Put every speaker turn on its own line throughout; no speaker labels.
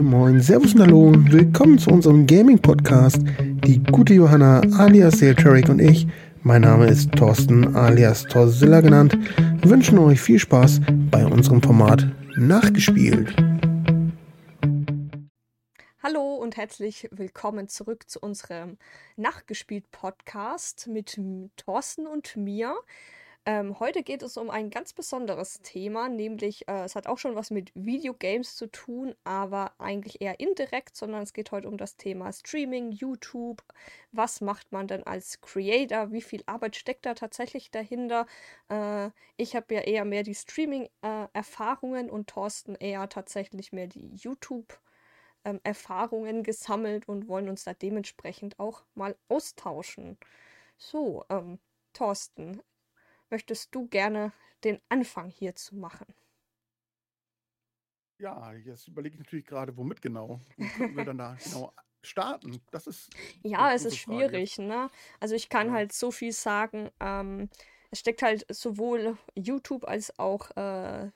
Moin Moin, Servus und Hallo willkommen zu unserem Gaming-Podcast. Die gute Johanna alias Seeltrek und ich, mein Name ist Thorsten alias Torzilla genannt, wünschen euch viel Spaß bei unserem Format Nachgespielt.
Hallo und herzlich willkommen zurück zu unserem Nachgespielt-Podcast mit Thorsten und mir. Ähm, heute geht es um ein ganz besonderes Thema, nämlich äh, es hat auch schon was mit Videogames zu tun, aber eigentlich eher indirekt, sondern es geht heute um das Thema Streaming, YouTube. Was macht man denn als Creator? Wie viel Arbeit steckt da tatsächlich dahinter? Äh, ich habe ja eher mehr die Streaming-Erfahrungen äh, und Thorsten eher tatsächlich mehr die YouTube. Ähm, gesammelt und wollen uns da dementsprechend auch mal austauschen. So, ähm, Thorsten, möchtest du gerne den Anfang hierzu machen?
Ja, jetzt überlege ich natürlich gerade, womit genau. Können wir dann da genau starten? Das ist.
Ja, es ist schwierig, ne? Also ich kann ja. halt so viel sagen. Ähm, es steckt halt sowohl YouTube als auch äh,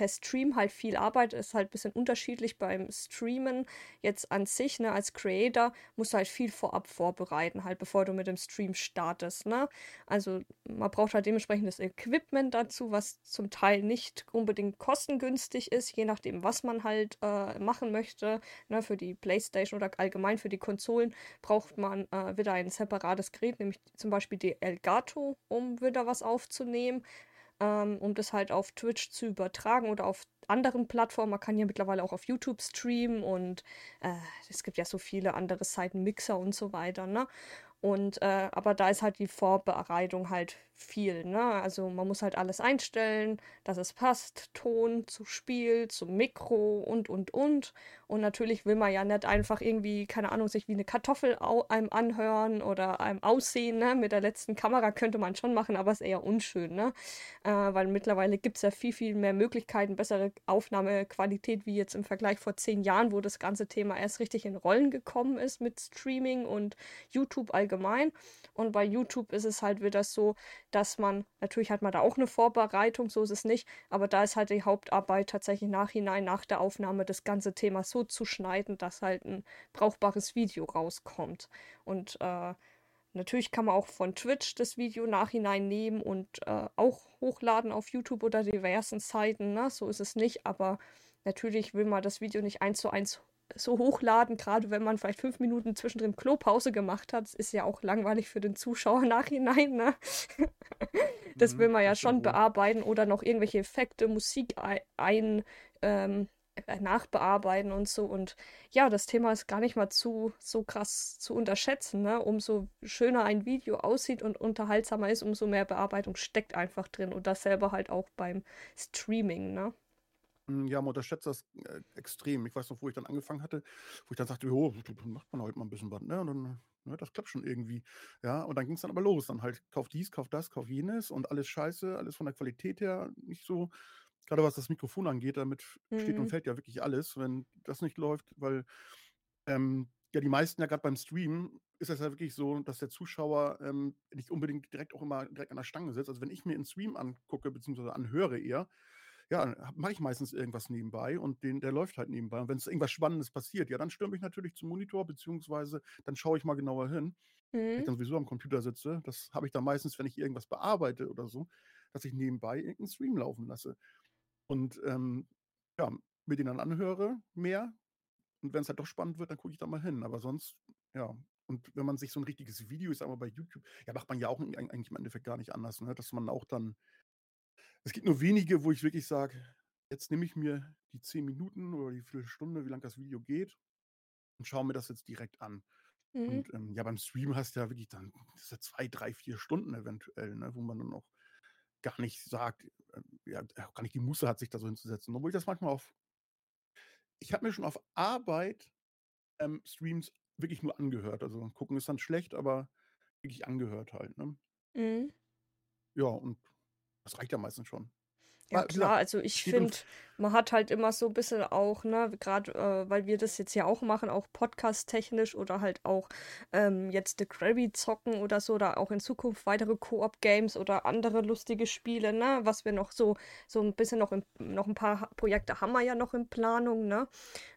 per Stream halt viel Arbeit, ist halt ein bisschen unterschiedlich beim Streamen. Jetzt an sich, ne, als Creator musst du halt viel vorab vorbereiten, halt bevor du mit dem Stream startest, ne? Also man braucht halt dementsprechendes Equipment dazu, was zum Teil nicht unbedingt kostengünstig ist, je nachdem, was man halt äh, machen möchte. Ne, für die Playstation oder allgemein für die Konsolen braucht man äh, wieder ein separates Gerät, nämlich zum Beispiel die Elgato, um wieder was aufzunehmen ähm, um das halt auf Twitch zu übertragen oder auf anderen Plattformen. Man kann ja mittlerweile auch auf YouTube streamen und äh, es gibt ja so viele andere Seiten, Mixer und so weiter, ne? Und äh, aber da ist halt die Vorbereitung halt viel, ne? Also man muss halt alles einstellen, dass es passt, Ton zu Spiel, zum Mikro und und und. Und natürlich will man ja nicht einfach irgendwie, keine Ahnung, sich wie eine Kartoffel einem anhören oder einem aussehen, ne? Mit der letzten Kamera könnte man schon machen, aber ist eher unschön, ne? Äh, weil mittlerweile gibt es ja viel, viel mehr Möglichkeiten, bessere Aufnahmequalität wie jetzt im Vergleich vor zehn Jahren, wo das ganze Thema erst richtig in Rollen gekommen ist mit Streaming und YouTube allgemein. Und bei YouTube ist es halt wieder so, dass man, natürlich hat man da auch eine Vorbereitung, so ist es nicht, aber da ist halt die Hauptarbeit tatsächlich nachhinein, nach der Aufnahme, das ganze Thema so zu schneiden, dass halt ein brauchbares Video rauskommt. Und äh, Natürlich kann man auch von Twitch das Video nachhinein nehmen und äh, auch hochladen auf YouTube oder diversen Seiten. Ne? So ist es nicht, aber natürlich will man das Video nicht eins zu eins so hochladen, gerade wenn man vielleicht fünf Minuten zwischendrin Klopause gemacht hat. Ist ja auch langweilig für den Zuschauer nachhinein. Ne? das will mhm, man ja schon bearbeiten oder noch irgendwelche Effekte, Musik ein, ähm, äh, nachbearbeiten und so. Und ja, das Thema ist gar nicht mal zu so krass zu unterschätzen. Ne? Umso schöner ein Video aussieht und unterhaltsamer ist, umso mehr Bearbeitung steckt einfach drin. Und das selber halt auch beim Streaming. Ne?
Hm, ja, man unterschätzt das äh, extrem. Ich weiß noch, wo ich dann angefangen hatte, wo ich dann sagte, oh, macht man heute mal ein bisschen was, ne? Und dann, ne, das klappt schon irgendwie. Ja, und dann ging es dann aber los. Dann halt, kauf dies, kauf das, kauf jenes und alles scheiße, alles von der Qualität her nicht so. Gerade was das Mikrofon angeht, damit steht und mhm. fällt ja wirklich alles, wenn das nicht läuft, weil ähm, ja die meisten ja gerade beim Stream ist das ja wirklich so, dass der Zuschauer ähm, nicht unbedingt direkt auch immer direkt an der Stange sitzt. Also wenn ich mir einen Stream angucke, beziehungsweise anhöre eher, ja, mache ich meistens irgendwas nebenbei und den, der läuft halt nebenbei. Und wenn es irgendwas Spannendes passiert, ja, dann stürme ich natürlich zum Monitor, beziehungsweise dann schaue ich mal genauer hin. Wenn ich mhm. dann sowieso am Computer sitze, das habe ich dann meistens, wenn ich irgendwas bearbeite oder so, dass ich nebenbei irgendeinen Stream laufen lasse. Und ähm, ja, mir den dann anhöre, mehr. Und wenn es halt doch spannend wird, dann gucke ich da mal hin. Aber sonst, ja. Und wenn man sich so ein richtiges Video, ist aber bei YouTube, ja, macht man ja auch eigentlich im Endeffekt gar nicht anders, ne? Dass man auch dann es gibt nur wenige, wo ich wirklich sage, jetzt nehme ich mir die 10 Minuten oder die Viertelstunde, wie lang das Video geht, und schaue mir das jetzt direkt an. Mhm. Und ähm, ja, beim Stream hast du ja wirklich dann ja zwei, drei, vier Stunden eventuell, ne, wo man dann auch gar nicht sagt, äh, ja, gar nicht die Muße hat, sich da so hinzusetzen. Obwohl ich das manchmal auf. Ich habe mir schon auf Arbeit ähm, Streams wirklich nur angehört. Also gucken ist dann schlecht, aber wirklich angehört halt. Ne? Mhm. Ja, und das reicht ja meistens schon.
Ja, klar, also ich finde, man hat halt immer so ein bisschen auch, ne, gerade äh, weil wir das jetzt ja auch machen, auch podcast-technisch oder halt auch ähm, jetzt The Krabby zocken oder so, oder auch in Zukunft weitere Koop-Games oder andere lustige Spiele, ne, was wir noch so, so ein bisschen noch, im, noch ein paar Projekte haben wir ja noch in Planung, ne.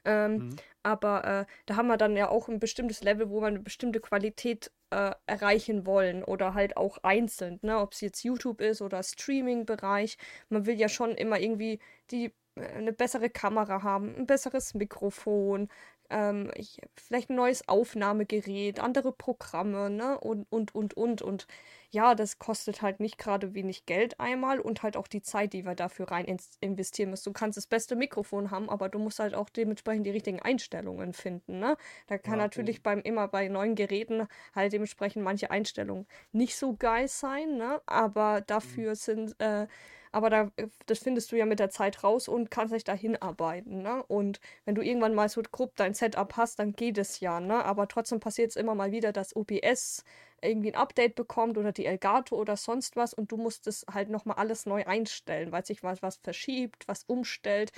Ähm, mhm. Aber äh, da haben wir dann ja auch ein bestimmtes Level, wo wir eine bestimmte Qualität äh, erreichen wollen oder halt auch einzeln, ne? Ob es jetzt YouTube ist oder Streaming-Bereich. Man will ja schon immer irgendwie die äh, eine bessere Kamera haben, ein besseres Mikrofon, ähm, ich, vielleicht ein neues Aufnahmegerät, andere Programme, ne? Und, und, und, und. Und ja, das kostet halt nicht gerade wenig Geld einmal und halt auch die Zeit, die wir dafür rein investieren müssen. Du kannst das beste Mikrofon haben, aber du musst halt auch dementsprechend die richtigen Einstellungen finden, ne? Da kann ja, natürlich beim immer bei neuen Geräten halt dementsprechend manche Einstellungen nicht so geil sein, ne? Aber mhm. dafür mhm. sind äh, aber da, äh, das findest du ja mit der Zeit raus und kannst dich da hinarbeiten. Ne? Und wenn du irgendwann mal so grob dein Setup hast, dann geht es ja. Ne? Aber trotzdem passiert es immer mal wieder, dass OBS irgendwie ein Update bekommt oder die Elgato oder sonst was und du musst es halt nochmal alles neu einstellen, weil sich was, was verschiebt, was umstellt.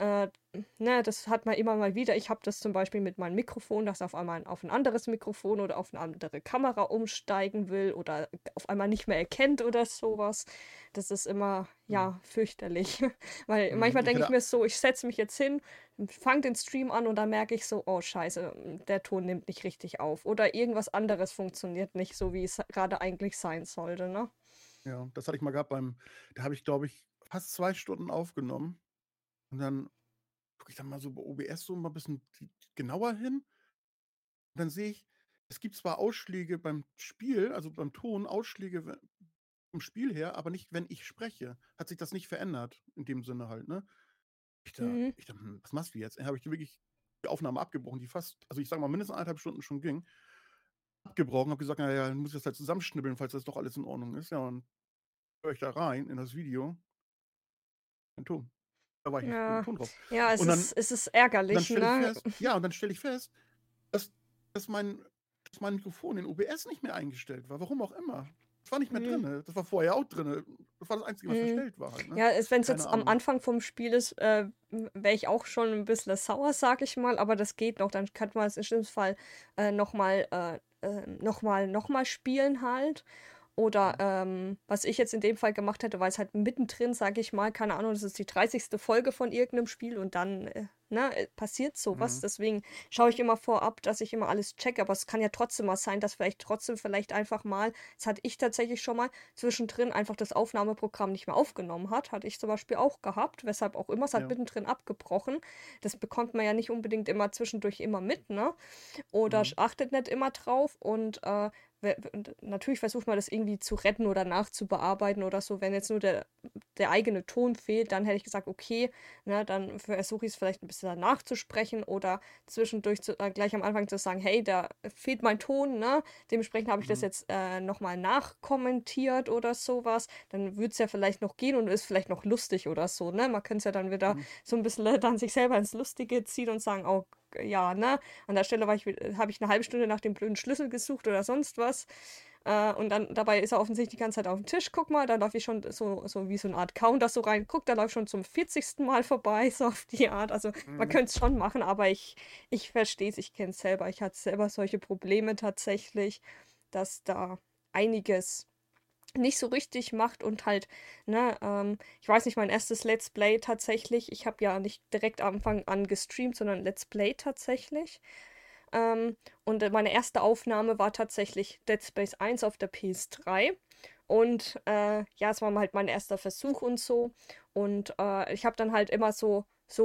Äh, ne, das hat man immer mal wieder. Ich habe das zum Beispiel mit meinem Mikrofon, das auf einmal auf ein anderes Mikrofon oder auf eine andere Kamera umsteigen will oder auf einmal nicht mehr erkennt oder sowas. Das ist immer, ja, mhm. fürchterlich. Weil mhm, manchmal denke ich mir so, ich setze mich jetzt hin, fange den Stream an und dann merke ich so, oh scheiße, der Ton nimmt nicht richtig auf. Oder irgendwas anderes funktioniert nicht so, wie es gerade eigentlich sein sollte, ne?
Ja, das hatte ich mal gehabt beim, da habe ich, glaube ich, fast zwei Stunden aufgenommen und dann gucke ich dann mal so bei OBS so mal ein bisschen genauer hin. Und dann sehe ich, es gibt zwar Ausschläge beim Spiel, also beim Ton, Ausschläge vom Spiel her, aber nicht, wenn ich spreche. Hat sich das nicht verändert, in dem Sinne halt, ne? Ich da, mhm. ich da hm, was machst du jetzt? Dann habe ich wirklich die Aufnahme abgebrochen, die fast, also ich sage mal, mindestens eineinhalb Stunden schon ging. Abgebrochen, habe gesagt, naja, dann muss ich das halt zusammenschnibbeln, falls das doch alles in Ordnung ist. Ja, und höre ich da rein in das Video. Ein Ton. Da war ich ja. Ton drauf.
Ja, es, dann, ist, es ist ärgerlich.
Ne? Fest, ja, und dann stelle ich fest, dass, dass, mein, dass mein Mikrofon in OBS nicht mehr eingestellt war. Warum auch immer. Das war nicht mehr mhm. drin. Das war vorher auch drin. Das war das Einzige, was mhm. verstellt war. Halt, ne?
Ja, wenn es jetzt Ahnung. am Anfang vom Spiel ist, äh, wäre ich auch schon ein bisschen sauer, sag ich mal. Aber das geht noch. Dann kann man es im schlimmsten Fall äh, nochmal äh, äh, noch mal, noch mal spielen halt. Oder ähm, was ich jetzt in dem Fall gemacht hätte, weil es halt mittendrin, sage ich mal, keine Ahnung, das ist die 30. Folge von irgendeinem Spiel und dann äh, ne, äh, passiert sowas. Mhm. Deswegen schaue ich immer vorab, dass ich immer alles checke. Aber es kann ja trotzdem mal sein, dass vielleicht trotzdem vielleicht einfach mal, das hatte ich tatsächlich schon mal, zwischendrin einfach das Aufnahmeprogramm nicht mehr aufgenommen hat. Hatte ich zum Beispiel auch gehabt, weshalb auch immer. Es hat ja. mittendrin abgebrochen. Das bekommt man ja nicht unbedingt immer zwischendurch immer mit, ne? Oder mhm. achtet nicht immer drauf. Und äh, natürlich versucht man das irgendwie zu retten oder nachzubearbeiten oder so. Wenn jetzt nur der, der eigene Ton fehlt, dann hätte ich gesagt, okay, ne, dann versuche ich es vielleicht ein bisschen nachzusprechen oder zwischendurch zu, äh, gleich am Anfang zu sagen, hey, da fehlt mein Ton, ne? Dementsprechend habe ich mhm. das jetzt äh, nochmal nachkommentiert oder sowas. Dann würde es ja vielleicht noch gehen und ist vielleicht noch lustig oder so, ne? Man könnte es ja dann wieder mhm. so ein bisschen dann sich selber ins Lustige ziehen und sagen, oh ja, ne? An der Stelle habe ich eine halbe Stunde nach dem blöden Schlüssel gesucht oder sonst was. Äh, und dann dabei ist er offensichtlich die ganze Zeit auf dem Tisch. Guck mal, da laufe ich schon so, so wie so eine Art Counter so rein. Guck, da läuft schon zum 40. Mal vorbei, so auf die Art. Also mhm. man könnte es schon machen, aber ich, ich verstehe es, ich kenne es selber. Ich hatte selber solche Probleme tatsächlich, dass da einiges nicht so richtig macht und halt, ne, ähm, ich weiß nicht, mein erstes Let's Play tatsächlich, ich habe ja nicht direkt am Anfang an gestreamt, sondern Let's Play tatsächlich. Ähm, und meine erste Aufnahme war tatsächlich Dead Space 1 auf der PS3. Und äh, ja, es war halt mein erster Versuch und so. Und äh, ich habe dann halt immer so so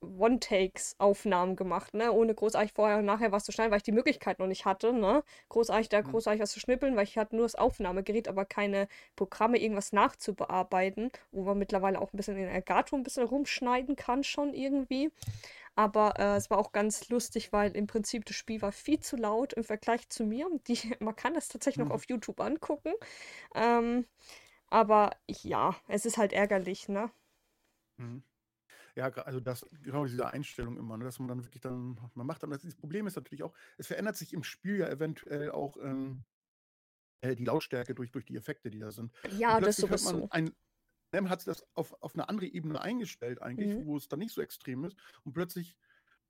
One-Takes-Aufnahmen äh, gemacht, ne? Ohne großartig vorher und nachher was zu schneiden, weil ich die Möglichkeit noch nicht hatte, ne? Großartig da mhm. großartig was zu schnippeln, weil ich hatte nur das Aufnahmegerät, aber keine Programme, irgendwas nachzubearbeiten, wo man mittlerweile auch ein bisschen in Elgato ein bisschen rumschneiden kann, schon irgendwie. Aber äh, es war auch ganz lustig, weil im Prinzip das Spiel war viel zu laut im Vergleich zu mir. Die, man kann das tatsächlich mhm. noch auf YouTube angucken. Ähm, aber ja, es ist halt ärgerlich, ne?
Mhm. Ja, also das, genau diese Einstellung immer, ne, dass man dann wirklich dann, man macht dann, das, Problem ist natürlich auch, es verändert sich im Spiel ja eventuell auch ähm, äh, die Lautstärke durch, durch die Effekte, die da sind.
Ja, das sowieso.
Ein, Sam hat das auf, auf eine andere Ebene eingestellt eigentlich, mhm. wo es dann nicht so extrem ist und plötzlich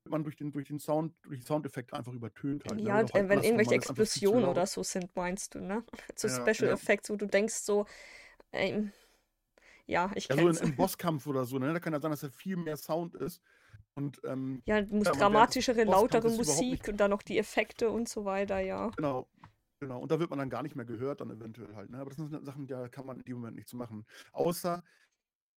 wird man durch den, durch den Sound, durch die Soundeffekte einfach übertönt halt.
Ne, ja, ne? halt wenn irgendwelche Explosionen oder so sind, meinst du, ne? So ja, Special ja. Effects, wo du denkst so, ey, ja, ich
kenne Ja, so im Bosskampf oder so, ne? Da kann ja sein, dass da viel mehr Sound ist. Und, ähm,
ja, ja, dramatischere, lautere Musik und dann noch die Effekte und so weiter, ja.
Genau, genau. Und da wird man dann gar nicht mehr gehört, dann eventuell halt. Ne? Aber das sind Sachen, da kann man in dem Moment nichts machen. Außer,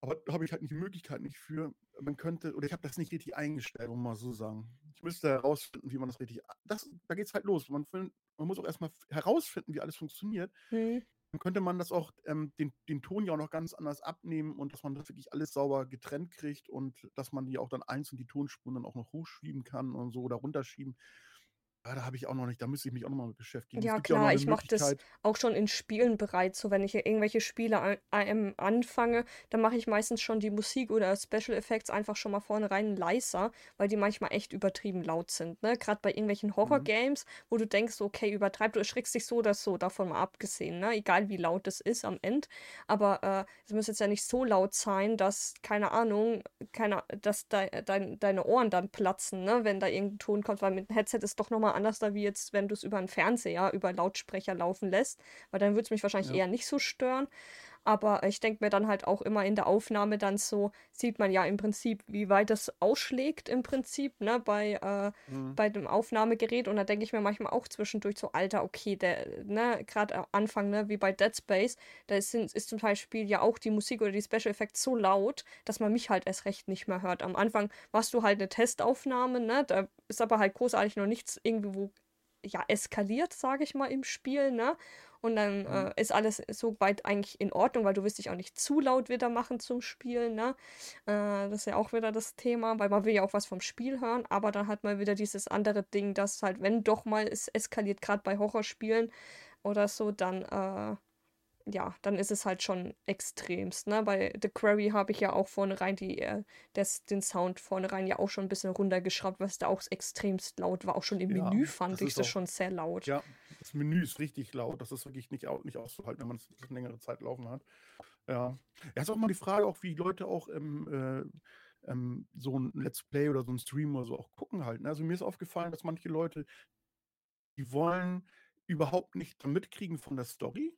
aber da habe ich halt nicht die Möglichkeit nicht für, man könnte, oder ich habe das nicht richtig eingestellt, um mal so sagen. Ich müsste herausfinden, wie man das richtig, das, da geht es halt los. Man, man muss auch erstmal herausfinden, wie alles funktioniert. Hm dann könnte man das auch, ähm, den, den Ton ja auch noch ganz anders abnehmen und dass man das wirklich alles sauber getrennt kriegt und dass man die auch dann einzeln die Tonspuren dann auch noch hochschieben kann und so oder runterschieben. Ja, da habe ich auch noch nicht, da müsste ich mich auch noch mal mit beschäftigen.
Ja, klar, ja ich mache das auch schon in Spielen bereits. So, wenn ich irgendwelche Spiele an, an, anfange, dann mache ich meistens schon die Musik oder Special Effects einfach schon mal vorne rein leiser, weil die manchmal echt übertrieben laut sind. Ne? Gerade bei irgendwelchen Horror-Games, mhm. wo du denkst, okay, übertreib, du erschrickst dich so oder so, davon mal abgesehen, ne? egal wie laut es ist am Ende. Aber äh, es muss jetzt ja nicht so laut sein, dass, keine Ahnung, keine, dass de, de, deine Ohren dann platzen, ne? wenn da irgendein Ton kommt, weil mit dem Headset ist doch nochmal nochmal anders da, wie jetzt, wenn du es über einen Fernseher, über Lautsprecher laufen lässt, weil dann würde es mich wahrscheinlich ja. eher nicht so stören. Aber ich denke mir dann halt auch immer in der Aufnahme dann so, sieht man ja im Prinzip, wie weit das ausschlägt im Prinzip, ne, bei, äh, mhm. bei dem Aufnahmegerät. Und da denke ich mir manchmal auch zwischendurch so, Alter, okay, der, ne, gerade am Anfang, ne, wie bei Dead Space, da ist, ist zum Beispiel ja auch die Musik oder die Special Effects so laut, dass man mich halt erst recht nicht mehr hört. Am Anfang warst du halt eine Testaufnahme, ne, da ist aber halt großartig noch nichts irgendwo ja, eskaliert, sage ich mal, im Spiel, ne? Und dann mhm. äh, ist alles so weit eigentlich in Ordnung, weil du wirst dich auch nicht zu laut wieder machen zum Spielen, ne? Äh, das ist ja auch wieder das Thema, weil man will ja auch was vom Spiel hören, aber dann hat man wieder dieses andere Ding, dass halt, wenn doch mal es eskaliert, gerade bei Horrorspielen oder so, dann äh, ja, dann ist es halt schon extremst. Ne? Bei The Quarry habe ich ja auch vorne rein die, äh, des, den Sound vorne rein ja auch schon ein bisschen runtergeschraubt, was da auch extremst laut war. Auch schon im ja, Menü fand ich das schon sehr laut.
Ja, das Menü ist richtig laut. Das ist wirklich nicht, nicht auszuhalten, wenn man es eine längere Zeit laufen hat. Ja. Ja, ist auch mal die Frage, auch wie Leute auch im, äh, ähm, so ein Let's Play oder so ein Stream oder so auch gucken halt. Ne? Also mir ist aufgefallen, dass manche Leute, die wollen überhaupt nicht mitkriegen von der Story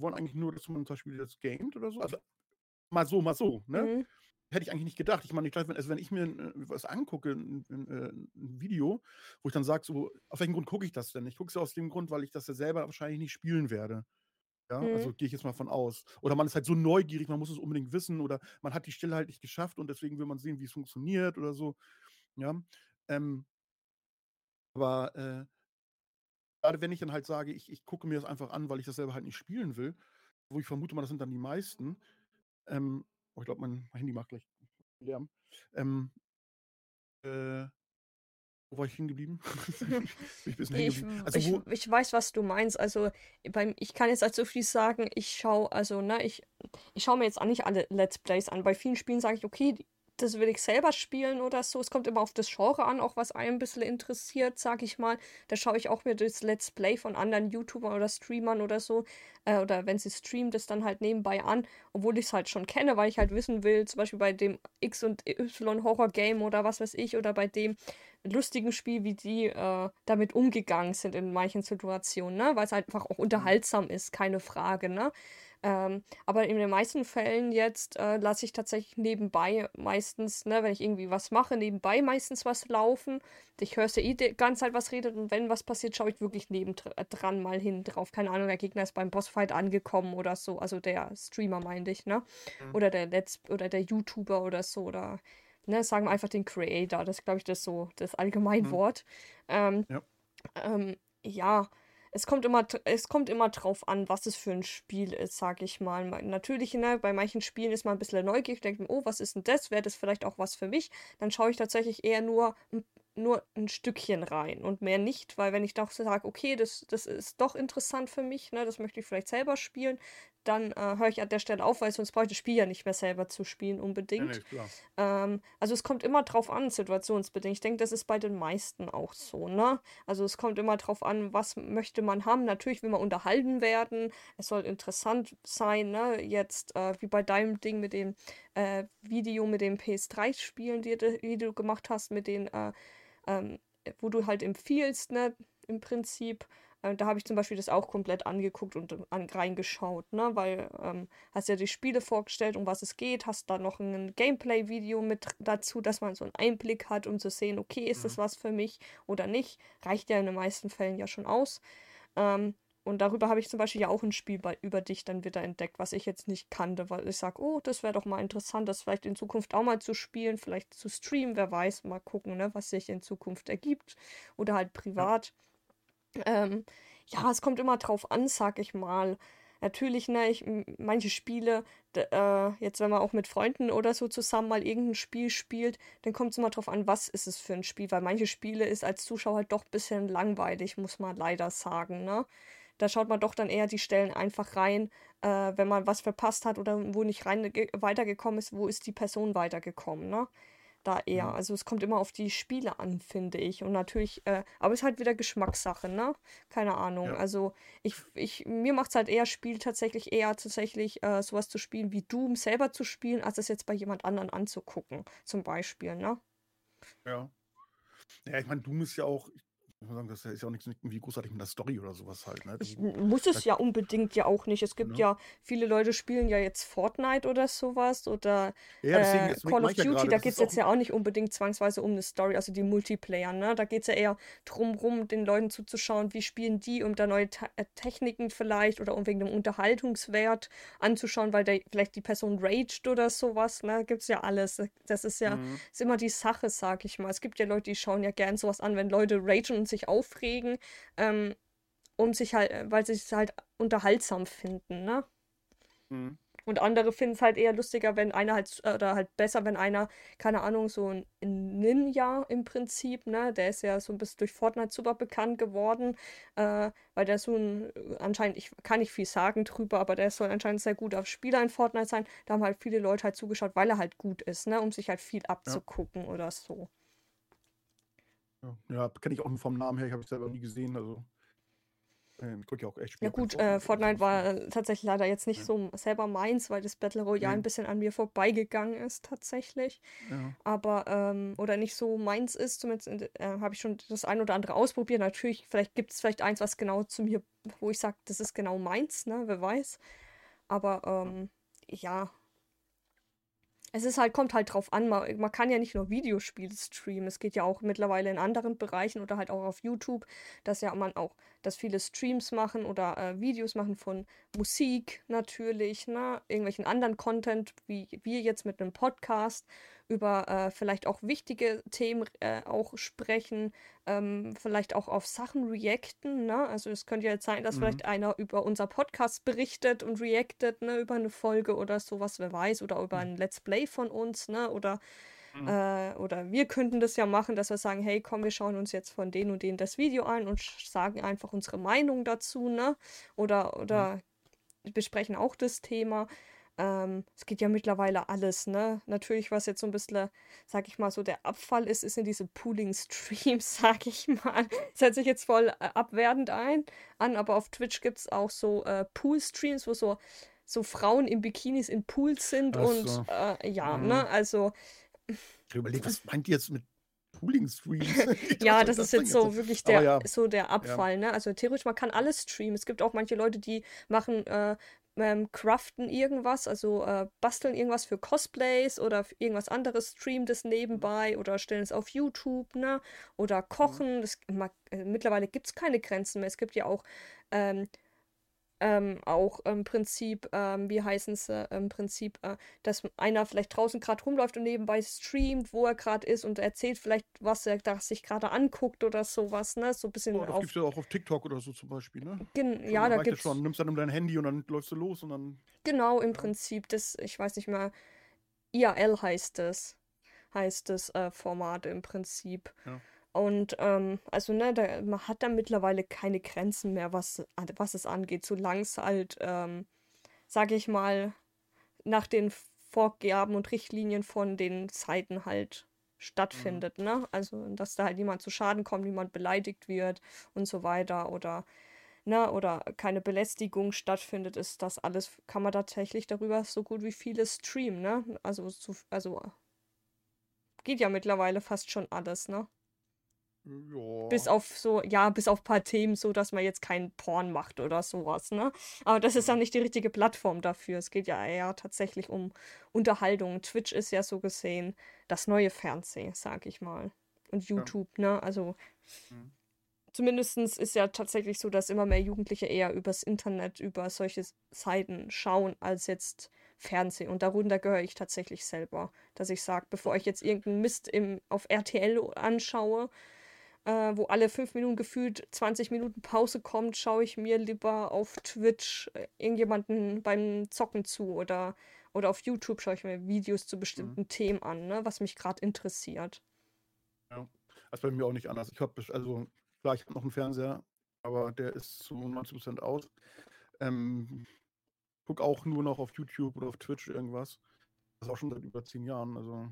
wollen eigentlich nur, dass man zum Beispiel das gamet oder so. Also mal so, mal so, ne? Mhm. Hätte ich eigentlich nicht gedacht. Ich meine, ich glaube, also wenn ich mir äh, was angucke, ein, ein, äh, ein Video, wo ich dann sage, so, auf welchen Grund gucke ich das denn? Ich gucke es aus dem Grund, weil ich das ja selber wahrscheinlich nicht spielen werde. Ja, also mhm. also gehe ich jetzt mal von aus. Oder man ist halt so neugierig, man muss es unbedingt wissen, oder man hat die Stelle halt nicht geschafft und deswegen will man sehen, wie es funktioniert oder so. Ja. Ähm, aber äh, gerade wenn ich dann halt sage, ich, ich gucke mir das einfach an, weil ich das selber halt nicht spielen will, wo ich vermute mal, das sind dann die meisten. Ähm, oh, ich glaube, mein, Handy macht gleich Lärm. Ähm, äh, wo war ich hängen geblieben?
ich, ich, also, ich, ich, weiß, was du meinst. Also beim, ich kann jetzt also viel sagen, ich schaue, also, ne, ich, ich schaue mir jetzt auch nicht alle Let's Plays an. Bei vielen Spielen sage ich, okay, das will ich selber spielen oder so. Es kommt immer auf das Genre an, auch was einen ein bisschen interessiert, sag ich mal. Da schaue ich auch mir das Let's Play von anderen YouTubern oder Streamern oder so. Äh, oder wenn sie streamen, das dann halt nebenbei an, obwohl ich es halt schon kenne, weil ich halt wissen will, zum Beispiel bei dem X und Y Horror Game oder was weiß ich, oder bei dem lustigen Spiel, wie die äh, damit umgegangen sind in manchen Situationen, ne? Weil es halt einfach auch unterhaltsam ist, keine Frage, ne? Ähm, aber in den meisten Fällen jetzt äh, lasse ich tatsächlich nebenbei meistens, ne, wenn ich irgendwie was mache, nebenbei meistens was laufen. Ich höre ja eh die ganze Zeit was redet und wenn was passiert, schaue ich wirklich nebendran mal hin drauf. Keine Ahnung, der Gegner ist beim Bossfight angekommen oder so. Also der Streamer meinte ich, ne? Mhm. Oder der Let's oder der YouTuber oder so oder ne, sagen wir einfach den Creator. Das glaube ich das so das Allgemeinwort. Mhm. Ähm, ja. Ähm, ja es kommt immer, es kommt immer drauf an, was es für ein Spiel ist, sag ich mal. Natürlich, ne, bei manchen Spielen ist man ein bisschen neugierig, denkt man, oh, was ist denn das? Wäre das vielleicht auch was für mich? Dann schaue ich tatsächlich eher nur ein nur ein Stückchen rein und mehr nicht, weil wenn ich doch sage, okay, das, das ist doch interessant für mich, ne, das möchte ich vielleicht selber spielen, dann äh, höre ich an der Stelle auf, weil sonst brauche ich das Spiel ja nicht mehr selber zu spielen unbedingt. Ja, nee, ähm, also es kommt immer drauf an, situationsbedingt. Ich denke, das ist bei den meisten auch so, ne? Also es kommt immer drauf an, was möchte man haben. Natürlich will man unterhalten werden, es soll interessant sein, ne? Jetzt äh, wie bei deinem Ding mit dem äh, Video mit den PS3-Spielen, die, die, du gemacht hast, mit den äh, ähm, wo du halt empfiehlst, ne, im Prinzip, Äh, da habe ich zum Beispiel das auch komplett angeguckt und an, reingeschaut, ne? Weil ähm, hast ja die Spiele vorgestellt, um was es geht, hast da noch ein Gameplay-Video mit dazu, dass man so einen Einblick hat, um zu sehen, okay, ist das mhm. was für mich oder nicht. Reicht ja in den meisten Fällen ja schon aus. Ähm, und darüber habe ich zum Beispiel ja auch ein Spiel bei, über dich dann wieder entdeckt, was ich jetzt nicht kannte, weil ich sage, oh, das wäre doch mal interessant, das vielleicht in Zukunft auch mal zu spielen, vielleicht zu streamen, wer weiß, mal gucken, ne, was sich in Zukunft ergibt. Oder halt privat. Ja, ähm, ja es kommt immer drauf an, sag ich mal. Natürlich, ne, ich, manche Spiele, äh, jetzt wenn man auch mit Freunden oder so zusammen mal irgendein Spiel spielt, dann kommt es immer drauf an, was ist es für ein Spiel, weil manche Spiele ist als Zuschauer halt doch ein bisschen langweilig, muss man leider sagen, ne. Da schaut man doch dann eher die Stellen einfach rein, äh, wenn man was verpasst hat oder wo nicht rein weitergekommen ist, wo ist die Person weitergekommen, ne? Da eher. Mhm. Also es kommt immer auf die Spiele an, finde ich. Und natürlich, äh, aber es ist halt wieder Geschmackssache, ne? Keine Ahnung. Ja. Also ich, ich, mir macht es halt eher Spiel tatsächlich eher tatsächlich äh, sowas zu spielen wie Doom selber zu spielen, als es jetzt bei jemand anderen anzugucken, zum Beispiel, ne?
Ja. Ja, ich meine, Doom ist ja auch, ich ich muss sagen, das ist ja auch nichts irgendwie großartig mit der Story oder sowas halt. Ne?
Ich, muss es ja unbedingt ja auch nicht. Es gibt ja. ja, viele Leute spielen ja jetzt Fortnite oder sowas oder ja, deswegen, äh, deswegen Call of Duty, ja da geht es jetzt ja auch nicht unbedingt zwangsweise um eine Story, also die Multiplayer, ne? Da geht es ja eher drum rum, den Leuten zuzuschauen, wie spielen die, um da neue Te äh, Techniken vielleicht oder um wegen dem Unterhaltungswert anzuschauen, weil der, vielleicht die Person raged oder sowas, ne? Gibt es ja alles. Das ist ja mhm. ist immer die Sache, sag ich mal. Es gibt ja Leute, die schauen ja gern sowas an, wenn Leute ragen und sich aufregen, ähm, um sich halt, weil sie es halt unterhaltsam finden, ne? Mhm. Und andere finden es halt eher lustiger, wenn einer halt, oder halt besser, wenn einer, keine Ahnung, so ein Ninja im Prinzip, ne, der ist ja so ein bisschen durch Fortnite super bekannt geworden, äh, weil der so ein, anscheinend, ich kann nicht viel sagen drüber, aber der soll anscheinend sehr gut auf Spieler in Fortnite sein. Da haben halt viele Leute halt zugeschaut, weil er halt gut ist, ne, um sich halt viel abzugucken ja. oder so.
Ja, ja kenne ich auch vom Namen her, ich habe es selber nie gesehen, also
ähm, ich ja auch echt Spiele. Ja gut, äh, Fortnite war äh, tatsächlich leider jetzt nicht ja. so selber meins, weil das Battle Royale mhm. ein bisschen an mir vorbeigegangen ist tatsächlich. Ja. Aber, ähm, oder nicht so meins ist, zumindest äh, habe ich schon das ein oder andere ausprobiert. Natürlich, vielleicht gibt es vielleicht eins, was genau zu mir, wo ich sage, das ist genau meins, ne, wer weiß. Aber, ähm, ja, es ist halt, kommt halt drauf an, man, man, kann ja nicht nur Videospiele streamen, es geht ja auch mittlerweile in anderen Bereichen oder halt auch auf YouTube, dass ja man auch, dass viele Streams machen oder äh, Videos machen von Musik natürlich, ne, irgendwelchen anderen Content, wie wir jetzt mit einem Podcast über äh, vielleicht auch wichtige Themen äh, auch sprechen, ähm, vielleicht auch auf Sachen reacten. Ne? Also es könnte ja jetzt sein, dass mhm. vielleicht einer über unser Podcast berichtet und reactet, ne, über eine Folge oder sowas, wer weiß, oder über mhm. ein Let's Play von uns, ne? Oder mhm. äh, oder wir könnten das ja machen, dass wir sagen, hey, komm, wir schauen uns jetzt von denen und denen das Video ein und sagen einfach unsere Meinung dazu, ne? Oder, oder mhm. besprechen auch das Thema. Ähm, es geht ja mittlerweile alles, ne? Natürlich, was jetzt so ein bisschen, sag ich mal, so der Abfall ist, ist in diese Pooling-Streams, sag ich mal. Das hört sich jetzt voll äh, abwertend ein, an, aber auf Twitch gibt es auch so äh, Pool-Streams, wo so, so Frauen in Bikinis in Pools sind Ach und so. äh, ja, mhm. ne? Also.
Ich überlege, was meint ihr jetzt mit Pooling-Streams.
ja, das, das ist jetzt so wirklich der, ja. so der Abfall, ja. ne? Also theoretisch, man kann alles streamen. Es gibt auch manche Leute, die machen äh, ähm, craften irgendwas, also äh, basteln irgendwas für Cosplays oder irgendwas anderes, streamen das nebenbei oder stellen es auf YouTube, ne? Oder mhm. kochen. Das, äh, mittlerweile gibt es keine Grenzen mehr. Es gibt ja auch ähm, ähm, auch im Prinzip, ähm, wie heißen es äh, im Prinzip, äh, dass einer vielleicht draußen gerade rumläuft und nebenbei streamt, wo er gerade ist und erzählt vielleicht, was er da sich gerade anguckt oder sowas, ne? So ein bisschen.
Oh, das auf... gibt ja auch auf TikTok oder so zum Beispiel, ne?
Gen schon, ja, da gibt's.
Schon. Nimmst dann dein Handy und dann läufst du los und dann.
Genau, im ja. Prinzip, das, ich weiß nicht mehr, IAL heißt es, heißt das äh, Format im Prinzip. Ja. Und ähm, also, ne, da, man hat da mittlerweile keine Grenzen mehr, was, was es angeht, solange es halt, ähm, sage ich mal, nach den Vorgaben und Richtlinien von den Zeiten halt stattfindet, mhm. ne? Also, dass da halt niemand zu Schaden kommt, niemand beleidigt wird und so weiter oder ne, oder keine Belästigung stattfindet, ist das alles, kann man tatsächlich darüber so gut wie vieles streamen, ne? Also, so, also geht ja mittlerweile fast schon alles, ne? Ja. Bis auf so, ja, bis auf ein paar Themen, so dass man jetzt keinen Porn macht oder sowas, ne? Aber das ist ja nicht die richtige Plattform dafür. Es geht ja eher tatsächlich um Unterhaltung. Twitch ist ja so gesehen das neue Fernsehen, sag ich mal. Und YouTube, ja. ne? Also. Mhm. Zumindest ist ja tatsächlich so, dass immer mehr Jugendliche eher übers Internet, über solche Seiten schauen, als jetzt Fernsehen. Und darunter gehöre ich tatsächlich selber. Dass ich sage, bevor ich jetzt irgendeinen Mist im, auf RTL anschaue, äh, wo alle fünf Minuten gefühlt 20 Minuten Pause kommt, schaue ich mir lieber auf Twitch äh, irgendjemanden beim Zocken zu oder, oder auf YouTube schaue ich mir Videos zu bestimmten mhm. Themen an, ne, was mich gerade interessiert.
Ja, das ist bei mir auch nicht anders. Ich habe, also klar, ich habe noch einen Fernseher, aber der ist zu 90% aus. Ähm, gucke auch nur noch auf YouTube oder auf Twitch irgendwas. Das ist auch schon seit über zehn Jahren. Also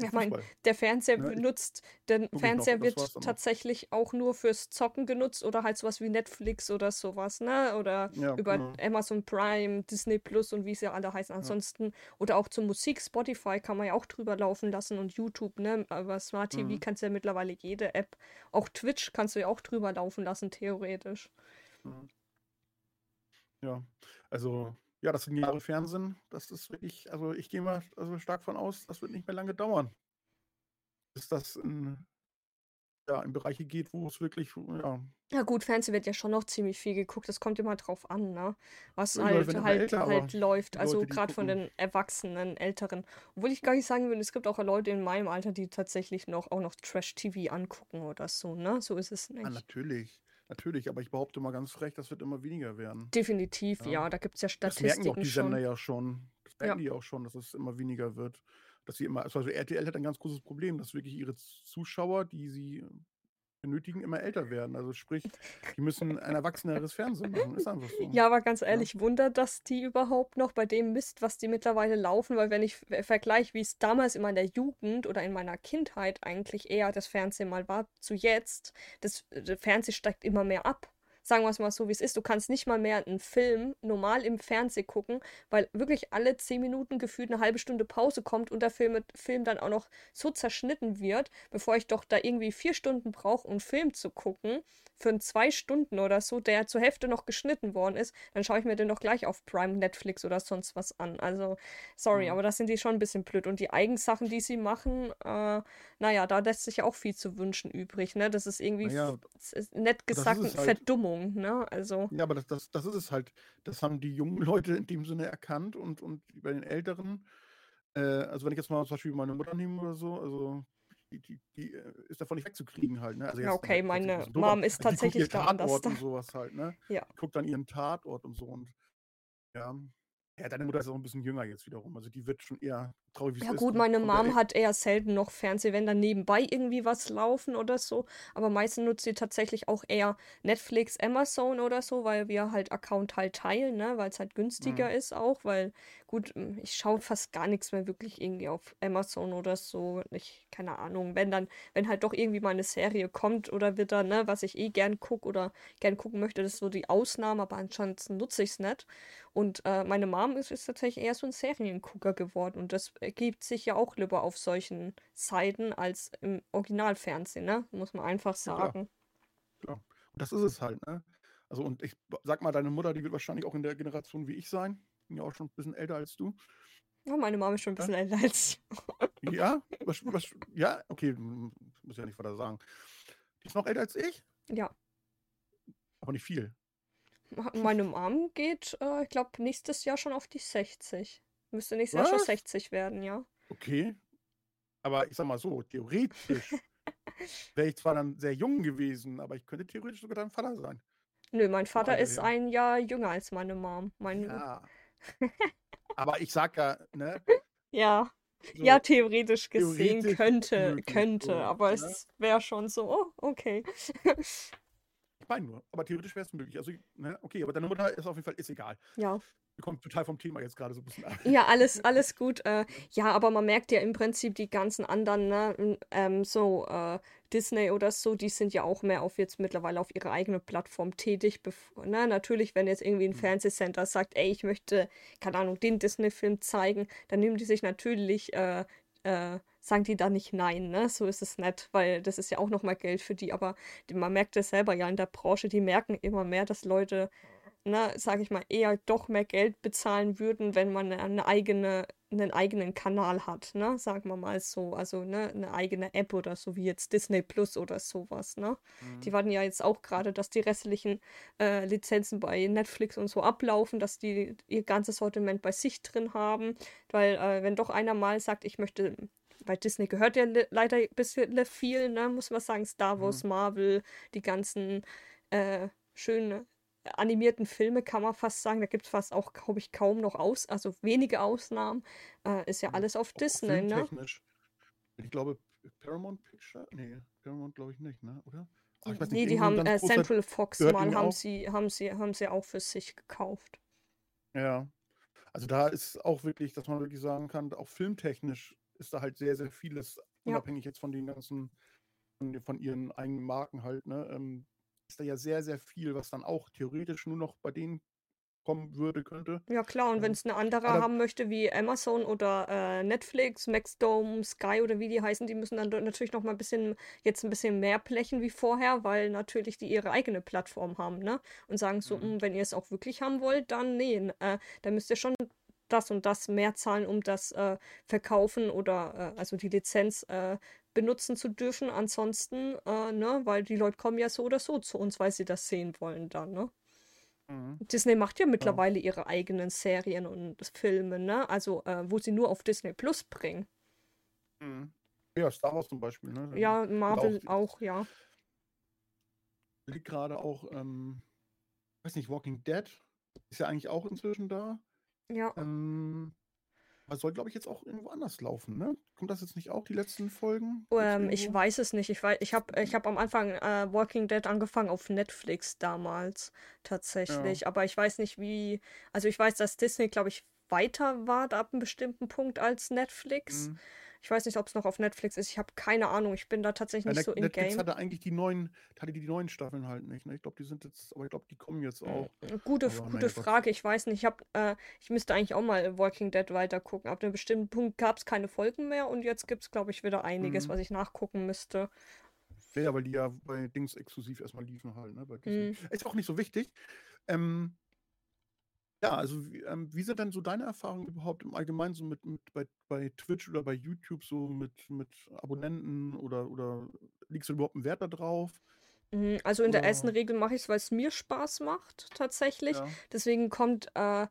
ja, mein, der Fernseher ja, benutzt, der Fernseher noch, wird tatsächlich auch nur fürs Zocken genutzt oder halt sowas wie Netflix oder sowas, ne? Oder ja, über genau. Amazon Prime, Disney Plus und wie sie ja alle heißen. Ansonsten, oder auch zur Musik, Spotify kann man ja auch drüber laufen lassen und YouTube, ne? Aber Smart TV mhm. kannst du ja mittlerweile jede App. Auch Twitch kannst du ja auch drüber laufen lassen, theoretisch.
Mhm. Ja, also ja, das sind Jahre Fernsehen. Das ist wirklich, also ich gehe mal also stark von aus, das wird nicht mehr lange dauern. Bis das in, ja, in Bereiche geht, wo es wirklich, ja.
Ja gut, Fernsehen wird ja schon noch ziemlich viel geguckt. Das kommt immer drauf an, ne? Was ja, halt, halt, älter, halt läuft. Also gerade von den Erwachsenen, Älteren. Obwohl ich gar nicht sagen würde, es gibt auch Leute in meinem Alter, die tatsächlich noch auch noch Trash-TV angucken oder so, ne? So ist es nicht.
Ja, natürlich. Natürlich, aber ich behaupte mal ganz frech, das wird immer weniger werden.
Definitiv, ja. ja da gibt es ja Statistiken
Das merken auch die Sender ja schon. Das merken ja. die auch schon, dass es immer weniger wird. Dass sie immer, also RTL hat ein ganz großes Problem, dass wirklich ihre Zuschauer, die sie benötigen, immer älter werden. Also sprich, die müssen ein erwachseneres Fernsehen machen. Ist einfach so.
Ja, aber ganz ehrlich, ja. wundert, dass die überhaupt noch bei dem Mist, was die mittlerweile laufen, weil wenn ich vergleiche, wie es damals in meiner Jugend oder in meiner Kindheit eigentlich eher das Fernsehen mal war, zu jetzt, das, das Fernsehen steigt immer mehr ab sagen wir es mal so, wie es ist. Du kannst nicht mal mehr einen Film normal im Fernsehen gucken, weil wirklich alle zehn Minuten gefühlt eine halbe Stunde Pause kommt und der Film, Film dann auch noch so zerschnitten wird, bevor ich doch da irgendwie vier Stunden brauche, um einen Film zu gucken, für zwei Stunden oder so, der zur Hälfte noch geschnitten worden ist, dann schaue ich mir den doch gleich auf Prime, Netflix oder sonst was an. Also, sorry, mhm. aber das sind die schon ein bisschen blöd. Und die Eigensachen, die sie machen, äh, naja, da lässt sich ja auch viel zu wünschen übrig, ne? Das ist irgendwie naja, nett gesagt halt, Verdummung, ne? Also.
Ja, aber das, das, das ist es halt. Das haben die jungen Leute in dem Sinne erkannt und, und bei den Älteren, äh, also wenn ich jetzt mal zum Beispiel meine Mutter nehme oder so, also die, die, die äh, ist davon nicht wegzukriegen halt. Ne? Also
ja, okay, meine Mom ist tatsächlich
da anders. Und sowas halt, ne?
Ja.
Guckt dann ihren Tatort und so und ja. Ja, deine Mutter ist auch ein bisschen jünger jetzt wiederum. Also die wird schon eher traurig, wie
Ja, gut, meine Mom hat eher selten noch Fernsehen, wenn dann nebenbei irgendwie was laufen oder so. Aber meistens nutzt sie tatsächlich auch eher Netflix, Amazon oder so, weil wir halt Account halt teilen, ne? Weil es halt günstiger mhm. ist auch, weil gut, hm, ich schaue fast gar nichts mehr wirklich irgendwie auf Amazon oder so. Ich, keine Ahnung, wenn dann, wenn halt doch irgendwie mal eine Serie kommt oder wird dann, ne, was ich eh gern gucke oder gern gucken möchte, das ist so die Ausnahme, aber anscheinend nutze ich es nicht. Und äh, meine Mom ist, ist tatsächlich eher so ein Seriengucker geworden und das ergibt sich ja auch lieber auf solchen Seiten als im Originalfernsehen, ne? Muss man einfach sagen.
Ja, klar. Und das ist es halt, ne? Also, und ich sag mal, deine Mutter, die wird wahrscheinlich auch in der Generation wie ich sein bin ja auch schon ein bisschen älter als du.
Ja, meine Mama ist schon ein bisschen ja? älter als
ich. Ja? Was, was, ja, okay, muss ja nicht weiter sagen. Die ist noch älter als ich?
Ja.
Aber nicht viel.
Meine Mom geht, äh, ich glaube, nächstes Jahr schon auf die 60. Müsste nächstes was? Jahr schon 60 werden, ja.
Okay. Aber ich sag mal so, theoretisch wäre ich zwar dann sehr jung gewesen, aber ich könnte theoretisch sogar dein Vater sein.
Nö, mein Vater ist ein Jahr jünger als meine Mom. Mein,
ja. Aber ich sag ja, ne?
Ja. So, ja, theoretisch gesehen theoretisch könnte, möglich, könnte, so, aber ne? es wäre schon so, oh, okay.
meine nur, aber theoretisch wäre es möglich. Also, ne, okay, aber deine Mutter ist auf jeden Fall, ist egal.
Ja.
Wir kommen total vom Thema jetzt gerade so ein bisschen ab.
Ja, alles, alles gut. Äh, ja, aber man merkt ja im Prinzip die ganzen anderen, ne, ähm, so äh, Disney oder so, die sind ja auch mehr auf jetzt mittlerweile auf ihre eigene Plattform tätig. Ne? Natürlich, wenn jetzt irgendwie ein mhm. Fernsehcenter sagt, ey, ich möchte, keine Ahnung, den Disney-Film zeigen, dann nehmen die sich natürlich äh, äh, sagen die da nicht nein, ne? So ist es nicht, weil das ist ja auch nochmal Geld für die, aber die, man merkt es selber ja in der Branche, die merken immer mehr, dass Leute, ne, sag ich mal, eher doch mehr Geld bezahlen würden, wenn man eine eigene, einen eigenen Kanal hat, ne? Sagen wir mal so. Also, ne, eine eigene App oder so, wie jetzt Disney Plus oder sowas, ne? Mhm. Die warten ja jetzt auch gerade, dass die restlichen äh, Lizenzen bei Netflix und so ablaufen, dass die ihr ganzes Sortiment bei sich drin haben. Weil, äh, wenn doch einer mal sagt, ich möchte bei Disney gehört ja leider ein bisschen viel, ne, muss man sagen, Star Wars, mhm. Marvel, die ganzen äh, schönen animierten Filme, kann man fast sagen. Da gibt es fast auch, glaube ich, kaum noch aus, also wenige Ausnahmen. Äh, ist ja mhm. alles auf Disney, ne?
Ich glaube, Paramount Picture? Nee, Paramount glaube ich nicht, ne? Oder?
Nicht, nee, die haben äh, Central Fox mal haben sie, haben sie, haben sie auch für sich gekauft.
Ja. Also da ist auch wirklich, dass man wirklich sagen kann, auch filmtechnisch ist da halt sehr, sehr vieles, ja. unabhängig jetzt von den ganzen, von, ihren eigenen Marken halt, ne? Ähm, ist da ja sehr, sehr viel, was dann auch theoretisch nur noch bei denen kommen würde, könnte.
Ja klar, und wenn es eine andere Aber, haben möchte, wie Amazon oder äh, Netflix, Maxdome, Sky oder wie die heißen, die müssen dann natürlich noch mal ein bisschen, jetzt ein bisschen mehr blechen wie vorher, weil natürlich die ihre eigene Plattform haben, ne? Und sagen so, mhm. Hm, wenn ihr es auch wirklich haben wollt, dann nee, äh, dann müsst ihr schon das und das mehr zahlen, um das äh, verkaufen oder äh, also die Lizenz äh, benutzen zu dürfen. Ansonsten, äh, ne, weil die Leute kommen ja so oder so zu uns, weil sie das sehen wollen dann, ne? Mhm. Disney macht ja mittlerweile ja. ihre eigenen Serien und Filme, ne? Also, äh, wo sie nur auf Disney Plus bringen.
Mhm. Ja, Star Wars zum Beispiel, ne?
Ja, Marvel auch, auch, ja.
Liegt gerade auch, ähm, weiß nicht, Walking Dead ist ja eigentlich auch inzwischen da.
Ja.
Ähm, soll, glaube ich, jetzt auch irgendwo anders laufen, ne? Kommt das jetzt nicht auch, die letzten Folgen?
Ähm, ich weiß es nicht. Ich, ich habe ich hab am Anfang äh, Walking Dead angefangen auf Netflix damals tatsächlich. Ja. Aber ich weiß nicht, wie. Also ich weiß, dass Disney, glaube ich, weiter war ab einem bestimmten Punkt als Netflix. Mhm. Ich weiß nicht, ob es noch auf Netflix ist. Ich habe keine Ahnung. Ich bin da tatsächlich nicht so in Netflix
Game. hatte eigentlich die neuen, hatte die neuen Staffeln halt nicht. Ne? Ich glaube, die sind jetzt, aber ich glaube, die kommen jetzt auch.
Äh, gute, aber, gute Frage. Ich weiß nicht. Ich habe, äh, ich müsste eigentlich auch mal Walking Dead weiter gucken. Ab einem bestimmten Punkt gab es keine Folgen mehr und jetzt gibt es, glaube ich, wieder einiges, mhm. was ich nachgucken müsste.
Ja, weil die ja bei Dings exklusiv erstmal liefen halt, ne? Mhm. Ist auch nicht so wichtig. Ähm, ja, also wie, ähm, wie sind denn so deine Erfahrungen überhaupt im Allgemeinen so mit, mit bei, bei Twitch oder bei YouTube so mit, mit Abonnenten oder, oder legst du überhaupt einen Wert darauf?
Mhm, also in der ersten Regel mache ich es, weil es mir Spaß macht, tatsächlich. Ja. Deswegen kommt äh,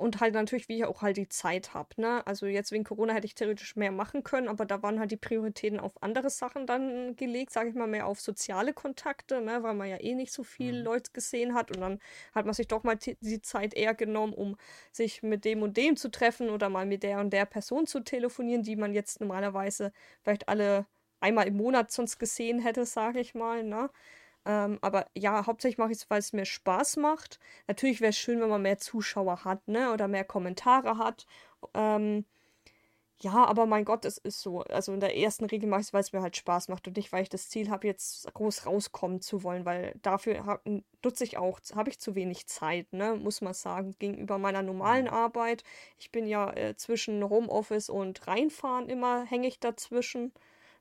und halt natürlich, wie ich auch halt die Zeit habe. Ne? Also jetzt wegen Corona hätte ich theoretisch mehr machen können, aber da waren halt die Prioritäten auf andere Sachen dann gelegt, sage ich mal, mehr auf soziale Kontakte, ne? weil man ja eh nicht so viele mhm. Leute gesehen hat und dann hat man sich doch mal die Zeit eher genommen, um sich mit dem und dem zu treffen oder mal mit der und der Person zu telefonieren, die man jetzt normalerweise vielleicht alle einmal im Monat sonst gesehen hätte, sage ich mal. Ne? Ähm, aber ja, hauptsächlich mache ich es, weil es mir Spaß macht. Natürlich wäre es schön, wenn man mehr Zuschauer hat, ne? Oder mehr Kommentare hat. Ähm, ja, aber mein Gott, es ist so. Also in der ersten Regel mache ich es, weil es mir halt Spaß macht und nicht, weil ich das Ziel habe, jetzt groß rauskommen zu wollen, weil dafür nutze ich auch, habe ich zu wenig Zeit, ne, muss man sagen, gegenüber meiner normalen mhm. Arbeit. Ich bin ja äh, zwischen Homeoffice und Reinfahren immer, hänge ich dazwischen.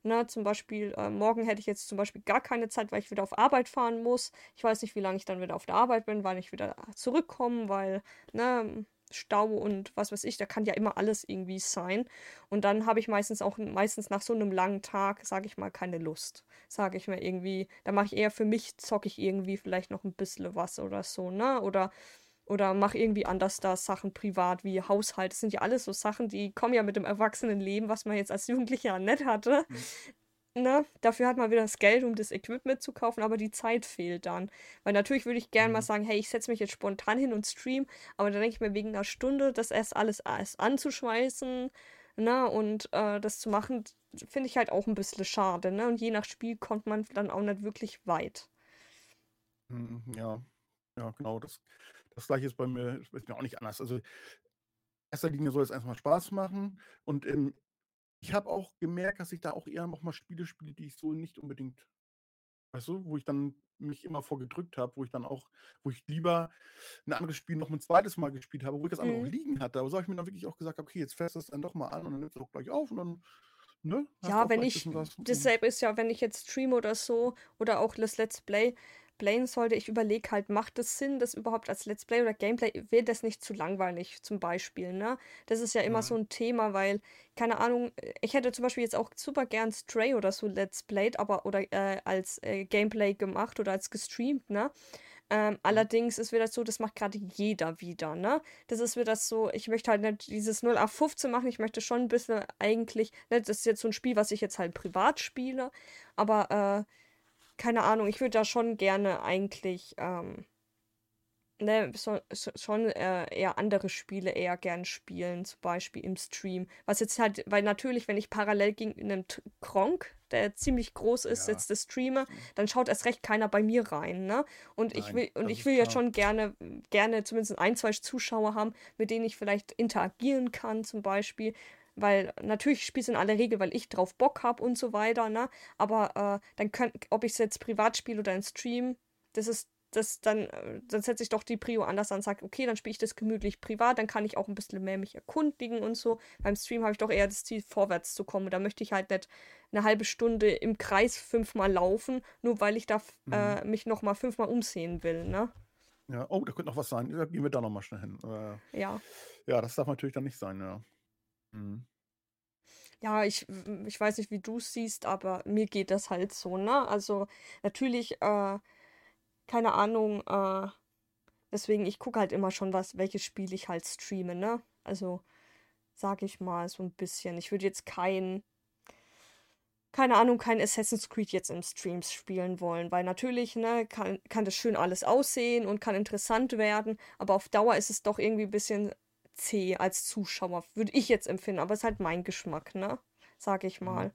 Ne, zum Beispiel, äh, morgen hätte ich jetzt zum Beispiel gar keine Zeit, weil ich wieder auf Arbeit fahren muss. Ich weiß nicht, wie lange ich dann wieder auf der Arbeit bin, weil ich wieder zurückkomme, weil, ne, Stau und was weiß ich, da kann ja immer alles irgendwie sein. Und dann habe ich meistens auch, meistens nach so einem langen Tag, sage ich mal, keine Lust. Sage ich mir irgendwie, da mache ich eher für mich, zocke ich irgendwie vielleicht noch ein bisschen was oder so, ne? Oder oder mach irgendwie anders da Sachen privat wie Haushalt. Das sind ja alles so Sachen, die kommen ja mit dem Erwachsenenleben, was man jetzt als Jugendlicher nicht hatte. Mhm. Ne? Dafür hat man wieder das Geld, um das Equipment zu kaufen, aber die Zeit fehlt dann. Weil natürlich würde ich gerne mhm. mal sagen, hey, ich setze mich jetzt spontan hin und stream, aber dann denke ich mir wegen einer Stunde, das erst alles erst anzuschweißen, ne, und äh, das zu machen, finde ich halt auch ein bisschen schade, ne? Und je nach Spiel kommt man dann auch nicht wirklich weit.
Mhm, ja, ja, genau. Das, das gleiche ist bei mir, ist mir auch nicht anders. Also in erster Linie soll es erstmal Spaß machen. Und ähm, ich habe auch gemerkt, dass ich da auch eher nochmal Spiele spiele, die ich so nicht unbedingt, weißt du, wo ich dann mich immer vorgedrückt habe, wo ich dann auch, wo ich lieber ein anderes Spiel noch ein zweites Mal gespielt habe, wo ich das andere auch
Mhm.
liegen hatte. Aber so habe ich mir dann wirklich auch gesagt, okay, jetzt fährst du es dann doch mal an und dann nimmst du auch gleich auf und dann ne?
ja, wenn ich, hm. dasselbe ist ja, wenn ich jetzt streame oder so oder auch das Let's Play, playen sollte, ich überlege halt, macht es Sinn, das überhaupt als Let's Play oder Gameplay, wird das nicht zu langweilig zum Beispiel, ne? Das ist ja immer ja. so ein Thema, weil, keine Ahnung, ich hätte zum Beispiel jetzt auch super gern Stray oder so Let's Played, aber oder äh, als äh, Gameplay gemacht oder als gestreamt, ne? Ähm, allerdings ist wieder so, das macht gerade jeder wieder, ne? Das ist wieder so, ich möchte halt nicht dieses 0 auf 15 machen, ich möchte schon ein bisschen eigentlich, ne, das ist jetzt so ein Spiel, was ich jetzt halt privat spiele, aber äh, keine Ahnung, ich würde da schon gerne eigentlich, ähm, ne, so, so, schon äh, eher andere Spiele eher gern spielen, zum Beispiel im Stream. Was jetzt halt, weil natürlich, wenn ich parallel gegen einem Kronk, der ziemlich groß ist, ja. jetzt das streame, dann schaut erst recht keiner bei mir rein, ne? Und Nein, ich will, und ich will ja schon gerne, gerne zumindest ein, zwei Zuschauer haben, mit denen ich vielleicht interagieren kann, zum Beispiel weil natürlich spiele ich in aller Regel, weil ich drauf Bock habe und so weiter, ne? Aber äh, dann könnt, ob ich es jetzt privat spiele oder in Stream, das ist das dann, äh, dann setze ich doch die Prio anders an und sage, okay, dann spiele ich das gemütlich privat, dann kann ich auch ein bisschen mehr mich erkundigen und so. Beim Stream habe ich doch eher das Ziel, vorwärts zu kommen. Da möchte ich halt nicht eine halbe Stunde im Kreis fünfmal laufen, nur weil ich da mhm. äh, mich nochmal fünfmal umsehen will, ne?
Ja, oh, da könnte noch was sein. Da gehen wir da nochmal schnell hin. Äh, ja. Ja, das darf natürlich dann nicht sein, ja. Mhm.
Ja, ich, ich weiß nicht, wie du es siehst, aber mir geht das halt so, ne? Also natürlich, äh, keine Ahnung, äh, deswegen, ich gucke halt immer schon, was, welches Spiel ich halt streame, ne? Also, sag ich mal, so ein bisschen. Ich würde jetzt kein, keine Ahnung, kein Assassin's Creed jetzt im Streams spielen wollen, weil natürlich, ne, kann, kann das schön alles aussehen und kann interessant werden, aber auf Dauer ist es doch irgendwie ein bisschen zäh als Zuschauer, würde ich jetzt empfinden, aber es ist halt mein Geschmack, ne? Sag ich mal. Mhm.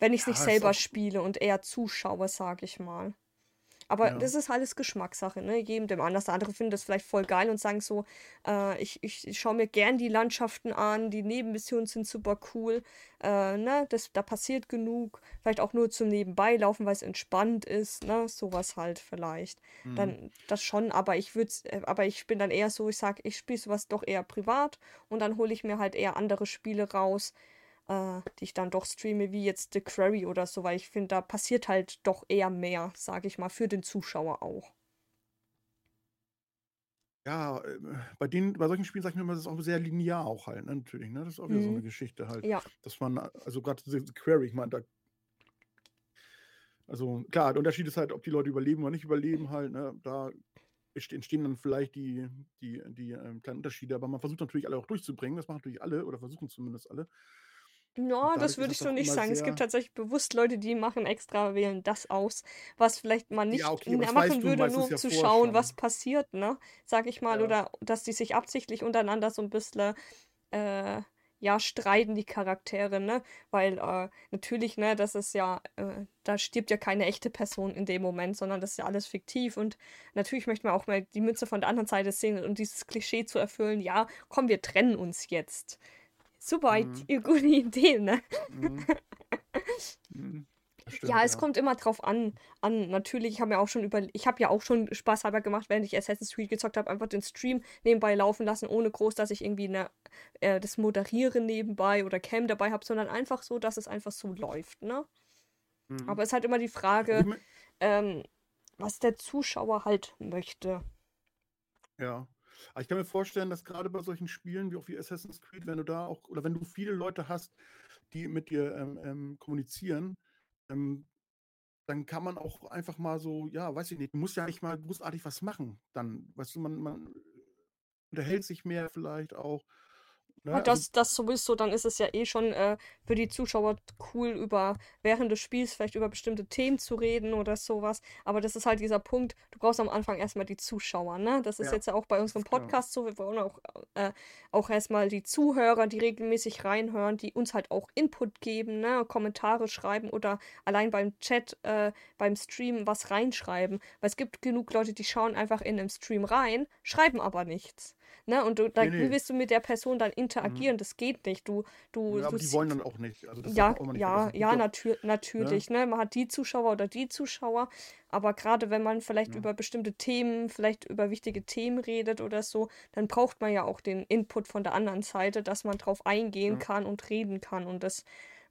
Wenn ich es ja, nicht selber spiele und eher zuschaue, sag ich mal. Aber ja. das ist alles Geschmackssache, ne? Jedem dem anders. Der andere finden das vielleicht voll geil und sagen so, äh, ich, ich, schaue mir gern die Landschaften an, die Nebenmissionen sind super cool, äh, ne? Das, da passiert genug. Vielleicht auch nur zum Nebenbeilaufen, weil es entspannt ist, ne? Sowas halt vielleicht. Mhm. Dann das schon, aber ich würde äh, aber ich bin dann eher so, ich sag, ich spiele sowas doch eher privat und dann hole ich mir halt eher andere Spiele raus, äh, die ich dann doch streame, wie jetzt The Quarry oder so, weil ich finde, da passiert halt doch eher mehr, sage ich mal, für den Zuschauer auch.
Ja, äh, bei den, bei solchen Spielen sag ich mir immer, das ist auch sehr linear auch halt, ne, natürlich, ne? Das ist auch wieder so eine mhm. Geschichte halt. Ja. Dass man, also gerade The Query, ich meine, da also klar, der Unterschied ist halt, ob die Leute überleben oder nicht überleben halt, ne? Da entstehen dann vielleicht die, die, die ähm, kleinen Unterschiede, aber man versucht natürlich alle auch durchzubringen. Das machen natürlich alle oder versuchen zumindest alle.
Ja, das würde ich so nicht sagen. Es gibt tatsächlich bewusst Leute, die machen extra, wählen das aus, was vielleicht man nicht ja, okay, machen würde, nur um ja zu schauen, was passiert, ne? Sag ich mal. Ja. Oder dass die sich absichtlich untereinander so ein bisschen äh, ja, streiten, die Charaktere, ne? Weil äh, natürlich, ne, das ist ja, äh, da stirbt ja keine echte Person in dem Moment, sondern das ist ja alles fiktiv. Und natürlich möchte man auch mal die Mütze von der anderen Seite sehen und dieses Klischee zu erfüllen, ja, komm, wir trennen uns jetzt. Super mhm. gute Idee, ne? Mhm. mhm. Stimmt, ja, es ja. kommt immer drauf an. an. Natürlich, ich habe mir auch schon über, ich habe ja auch schon Spaß halber gemacht, während ich Assassin's Creed gezockt habe, einfach den Stream nebenbei laufen lassen, ohne groß, dass ich irgendwie eine, äh, das Moderieren nebenbei oder Cam dabei habe, sondern einfach so, dass es einfach so läuft, ne? Mhm. Aber es ist halt immer die Frage, ähm, was der Zuschauer halt möchte.
Ja. Aber ich kann mir vorstellen, dass gerade bei solchen Spielen wie auch wie Assassin's Creed, wenn du da auch, oder wenn du viele Leute hast, die mit dir ähm, ähm, kommunizieren, ähm, dann kann man auch einfach mal so, ja, weiß ich nicht, du musst ja nicht mal großartig was machen. Dann, weißt du, man, man unterhält sich mehr vielleicht auch.
Ne? Und das, das sowieso, dann ist es ja eh schon äh, für die Zuschauer cool, über während des Spiels vielleicht über bestimmte Themen zu reden oder sowas. Aber das ist halt dieser Punkt, du brauchst am Anfang erstmal die Zuschauer, ne? Das ist ja. jetzt ja auch bei unserem Podcast so. Wir wollen auch, äh, auch erstmal die Zuhörer, die regelmäßig reinhören, die uns halt auch Input geben, ne? Kommentare schreiben oder allein beim Chat, äh, beim Stream was reinschreiben. Weil es gibt genug Leute, die schauen einfach in den Stream rein, schreiben aber nichts. Ne? Und du, da, nee, nee. willst du mit der Person dann interagieren? Mhm. Das geht nicht. Du, du,
ja, aber die wollen dann auch nicht. Also
ja, nicht ja, ja, natür natürlich. Ne? ne? Man hat die Zuschauer oder die Zuschauer. Aber gerade wenn man vielleicht ja. über bestimmte Themen, vielleicht über wichtige Themen redet oder so, dann braucht man ja auch den Input von der anderen Seite, dass man drauf eingehen ja. kann und reden kann. Und das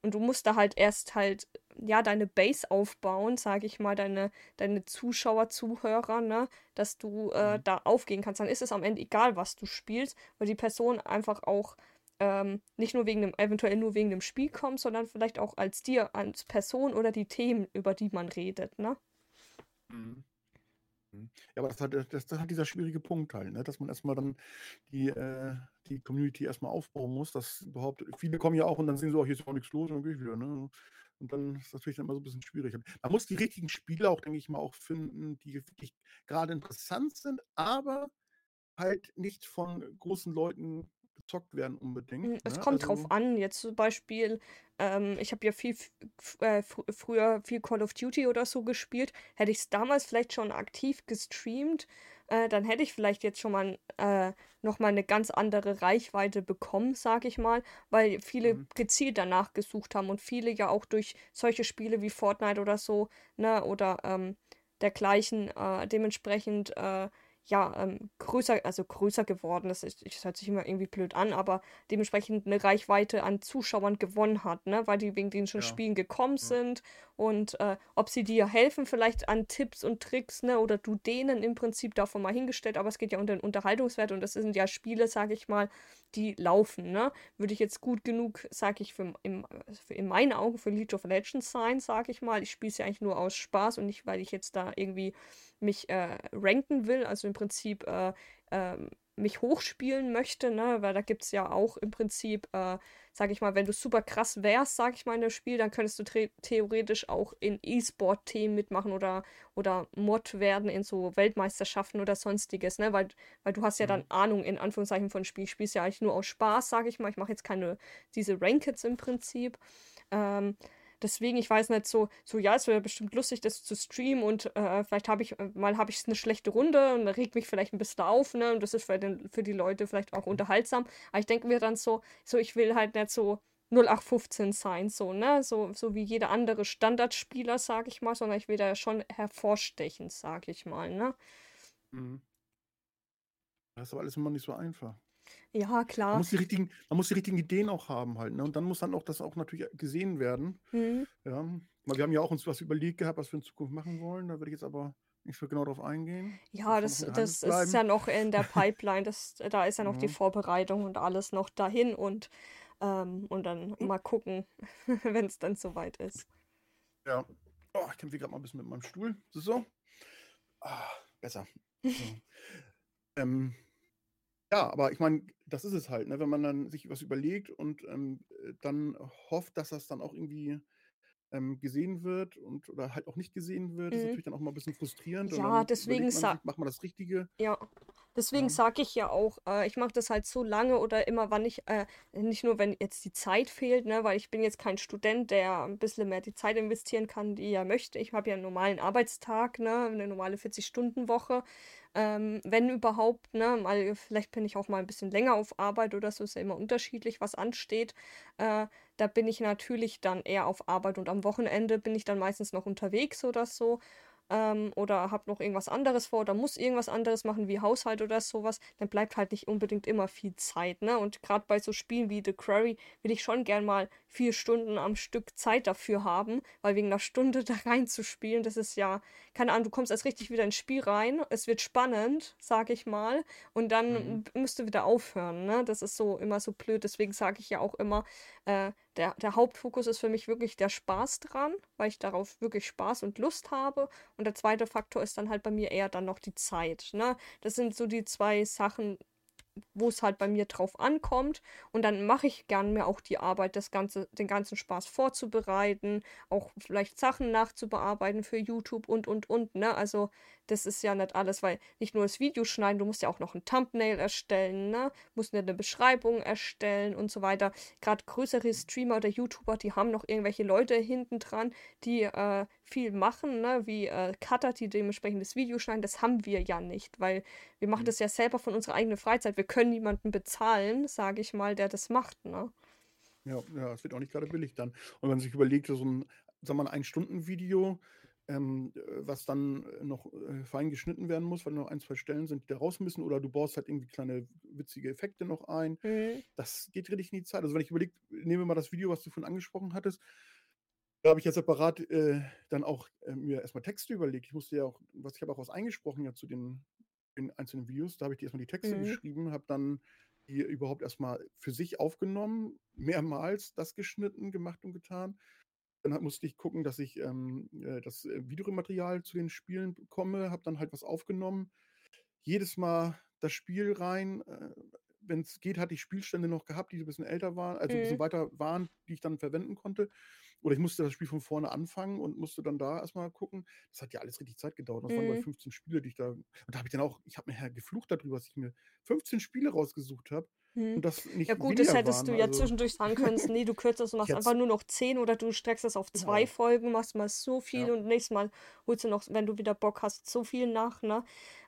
Und du musst da halt erst halt, ja, deine Base aufbauen, sage ich mal, deine, deine Zuschauer, Zuhörer, ne, dass du äh, mhm. da aufgehen kannst. Dann ist es am Ende egal, was du spielst, weil die Person einfach auch ähm, nicht nur wegen dem, eventuell nur wegen dem Spiel kommt, sondern vielleicht auch als dir, als Person oder die Themen, über die man redet, ne?
Mhm. Mhm. Ja, aber das hat, das, das hat dieser schwierige Punkt halt, ne? dass man erstmal dann die, äh, die Community erstmal aufbauen muss, dass überhaupt, viele kommen ja auch und dann sehen sie, oh, hier ist auch nichts los und dann gehe ich wieder. Ne? Und dann ist das natürlich dann immer so ein bisschen schwierig. Man muss die richtigen Spiele auch, denke ich mal, auch finden, die wirklich gerade interessant sind, aber halt nicht von großen Leuten gezockt werden unbedingt. Hm,
es ne? kommt also, drauf an. Jetzt zum Beispiel, ähm, ich habe ja viel äh, früher viel Call of Duty oder so gespielt. Hätte ich es damals vielleicht schon aktiv gestreamt, äh, dann hätte ich vielleicht jetzt schon mal äh, nochmal eine ganz andere Reichweite bekommen, sage ich mal, weil viele mhm. gezielt danach gesucht haben und viele ja auch durch solche Spiele wie Fortnite oder so, ne, oder ähm, dergleichen äh, dementsprechend äh, ja, ähm, größer, also größer geworden ist. Das hört sich immer irgendwie blöd an, aber dementsprechend eine Reichweite an Zuschauern gewonnen hat, ne? weil die wegen den schon ja. Spielen gekommen ja. sind und äh, ob sie dir helfen, vielleicht an Tipps und Tricks, ne, oder du denen im Prinzip davon mal hingestellt, aber es geht ja um den Unterhaltungswert und das sind ja Spiele, sage ich mal, die laufen, ne? Würde ich jetzt gut genug, sage ich, für, im, für in meinen Augen für League of Legends sein, sage ich mal. Ich spiele es ja eigentlich nur aus Spaß und nicht, weil ich jetzt da irgendwie mich äh, ranken will, also im Prinzip äh, äh, mich hochspielen möchte, ne? weil da gibt es ja auch im Prinzip, äh, sag ich mal, wenn du super krass wärst, sag ich mal, in dem Spiel, dann könntest du theoretisch auch in E-Sport-Themen mitmachen oder, oder Mod werden in so Weltmeisterschaften oder sonstiges, ne? Weil, weil du hast ja dann mhm. Ahnung in Anführungszeichen von Spiel. Ich spielst ja eigentlich nur aus Spaß, sag ich mal. Ich mache jetzt keine, diese Rankeds im Prinzip. Ähm, Deswegen, ich weiß nicht, so, so ja, es wäre bestimmt lustig, das zu streamen und äh, vielleicht habe ich, äh, mal habe ich eine schlechte Runde und da regt mich vielleicht ein bisschen auf, ne? Und das ist für, den, für die Leute vielleicht auch unterhaltsam. Aber ich denke mir dann so, so, ich will halt nicht so 0815 sein, so, ne? So, so wie jeder andere Standardspieler, sag ich mal, sondern ich will da schon hervorstechen, sag ich mal, ne? Mhm.
Das ist aber alles immer nicht so einfach.
Ja,
Man
klar.
muss die richtigen, man muss die richtigen Ideen auch haben halt, ne? Und dann muss dann auch das auch natürlich gesehen werden. Mhm. Ja. Weil wir haben ja auch uns was überlegt gehabt, was wir in Zukunft machen wollen. Da würde ich jetzt aber nicht so genau drauf eingehen.
Ja, das, das ist ja noch in der Pipeline. Das, da ist ja noch die Vorbereitung und alles noch dahin und, ähm, und dann hm. mal gucken, wenn es dann soweit ist.
Ja. Oh, ich kämpfe gerade mal ein bisschen mit meinem Stuhl. So? Ah, besser. So. ähm, ja, aber ich meine, das ist es halt, ne? Wenn man dann sich was überlegt und, ähm, äh, dann hofft, dass das dann auch irgendwie, ähm, gesehen wird und oder halt auch nicht gesehen wird, ist mhm. natürlich dann auch mal ein bisschen frustrierend und
Ja, deswegen
sich, macht man das Richtige?
Ja. Deswegen Ja. sage ich ja auch, äh, ich mache das halt so lange oder immer, wann ich, äh, nicht nur, wenn jetzt die Zeit fehlt, ne, weil ich bin jetzt kein Student, der ein bisschen mehr die Zeit investieren kann, die er möchte. Ich habe ja einen normalen Arbeitstag, ne, eine normale 40-Stunden-Woche. Ähm, wenn überhaupt, ne, mal, vielleicht bin ich auch mal ein bisschen länger auf Arbeit oder so, ist ja immer unterschiedlich, was ansteht. Äh, da bin ich natürlich dann eher auf Arbeit und am Wochenende bin ich dann meistens noch unterwegs oder so ähm, oder habe noch irgendwas anderes vor oder muss irgendwas anderes machen wie Haushalt oder sowas, dann bleibt halt nicht unbedingt immer viel Zeit, ne? Und gerade bei so Spielen wie The Quarry will ich schon gern mal vier Stunden am Stück Zeit dafür haben, weil wegen einer Stunde da reinzuspielen, das ist ja, keine Ahnung, du kommst erst richtig wieder ins Spiel rein, es wird spannend, sag ich mal, und dann mhm. musst du wieder aufhören, ne? Das ist so immer so blöd, deswegen sage ich ja auch immer, äh, der, der Hauptfokus ist für mich wirklich der Spaß dran, weil ich darauf wirklich Spaß und Lust habe. Und der zweite Faktor ist dann halt bei mir eher dann noch die Zeit. Ne? Das sind so die zwei Sachen, wo es halt bei mir drauf ankommt. Und dann mache ich gern mir auch die Arbeit, das Ganze, den ganzen Spaß vorzubereiten, auch vielleicht Sachen nachzubearbeiten für YouTube und und und. Ne? Also das ist ja nicht alles, weil nicht nur das Video schneiden, du musst ja auch noch ein Thumbnail erstellen, ne? Musst eine Beschreibung erstellen und so weiter. Gerade größere Streamer oder YouTuber, die haben noch irgendwelche Leute hinten dran, die äh, viel machen, ne? Wie äh, Cutter, die dementsprechend das Video schneiden. Das haben wir ja nicht, weil wir machen mhm. das ja selber von unserer eigenen Freizeit. Wir können niemanden bezahlen, sage ich mal, der das macht, ne?
Ja, ja, es wird auch nicht gerade billig dann. Und wenn man sich überlegt, so ein, sagen wir mal, ein Stunden-Video, ähm, was dann noch äh, fein geschnitten werden muss, weil noch ein, zwei Stellen sind, die da raus müssen, oder du baust halt irgendwie kleine witzige Effekte noch ein.
Mhm.
Das geht richtig in die Zeit. Also wenn ich überlege, nehmen wir mal das Video, was du vorhin angesprochen hattest, da habe ich ja separat äh, dann auch äh, mir erstmal Texte überlegt. Ich musste ja auch, was ich habe auch was eingesprochen ja zu den, den einzelnen Videos, da habe ich dir erstmal die Texte
Mhm.
geschrieben, habe dann die überhaupt erstmal für sich aufgenommen, mehrmals das geschnitten, gemacht und getan. Dann hat, musste ich gucken, dass ich ähm, äh, das äh, Videomaterial zu den Spielen bekomme, habe dann halt was aufgenommen. Jedes Mal das Spiel rein. Äh, Wenn es geht, hatte ich Spielstände noch gehabt, die so ein bisschen älter waren, also ein bisschen
Mhm.
weiter waren, die ich dann verwenden konnte. Oder ich musste das Spiel von vorne anfangen und musste dann da erstmal gucken. Das hat ja alles richtig Zeit gedauert. Das waren bei
Mhm.
15 Spiele, die ich da. Und da habe ich dann auch, ich habe mir ja geflucht darüber, dass ich mir 15 Spiele rausgesucht habe
Mhm.
und das nicht
Ja gut, das hättest
waren.
du ja
Also
zwischendurch sagen können, nee, du kürzt das und machst einfach nur noch 10 oder du streckst das auf zwei
genau.
Folgen, machst mal so viel
Ja,
und nächstes Mal holst du noch, wenn du wieder Bock hast, so viel nach, ne?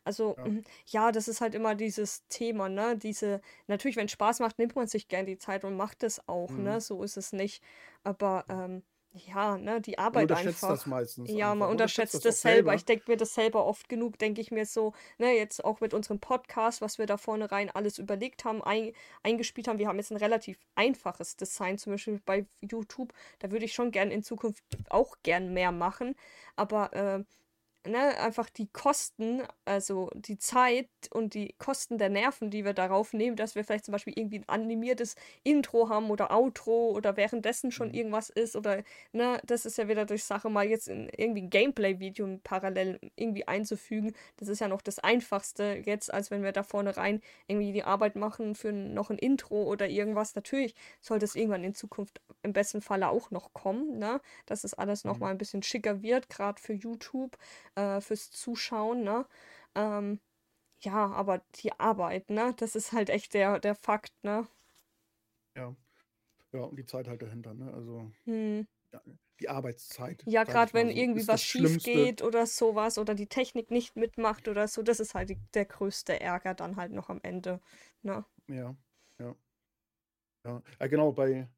Also,
ja.
mhm, ja, das ist halt immer dieses Thema, ne? Diese, natürlich, wenn Spaß macht, nimmt man sich gern die Zeit und macht es auch, ne?
Mhm.
So ist es nicht. Aber, ähm, ja, ne, die
Man
Arbeit
unterschätzt das
einfach.
meistens
Ja, man
einfach. Man unterschätzt
unterschätzt
das
das selber.
selber.
Ich denke mir das selber oft genug, denke ich mir so, ne, jetzt auch mit unserem Podcast, was wir da vorne rein alles überlegt haben, ein, eingespielt haben. Wir haben jetzt ein relativ einfaches Design, zum Beispiel bei YouTube. Da würde ich schon gern in Zukunft auch gern mehr machen. Aber äh, ne, einfach die Kosten, also die Zeit und die Kosten der Nerven, die wir darauf nehmen, dass wir vielleicht zum Beispiel irgendwie ein animiertes Intro haben oder Outro oder währenddessen schon
Mhm.
irgendwas ist oder, ne, das ist ja wieder durch Sache, mal jetzt in irgendwie ein Gameplay-Video parallel irgendwie einzufügen. Das ist ja noch das Einfachste jetzt, als wenn wir da vorne rein irgendwie die Arbeit machen für noch ein Intro oder irgendwas. Natürlich soll das irgendwann in Zukunft im besten Falle auch noch kommen, ne, dass es alles noch
Mhm.
mal ein bisschen schicker wird, gerade für YouTube äh, fürs Zuschauen, ne? Ähm, ja, aber die Arbeit, ne? Das ist halt echt der, der Fakt, ne?
Ja. Ja, und die Zeit halt dahinter, ne? Also
Hm.
ja, die Arbeitszeit,
Ja, gerade wenn
so,
irgendwie was schief
Schlimmste.
geht oder sowas oder die Technik nicht mitmacht oder so, das ist halt die, der größte Ärger dann halt noch am Ende, ne?
Ja, ja, ja. Ja, genau, bei,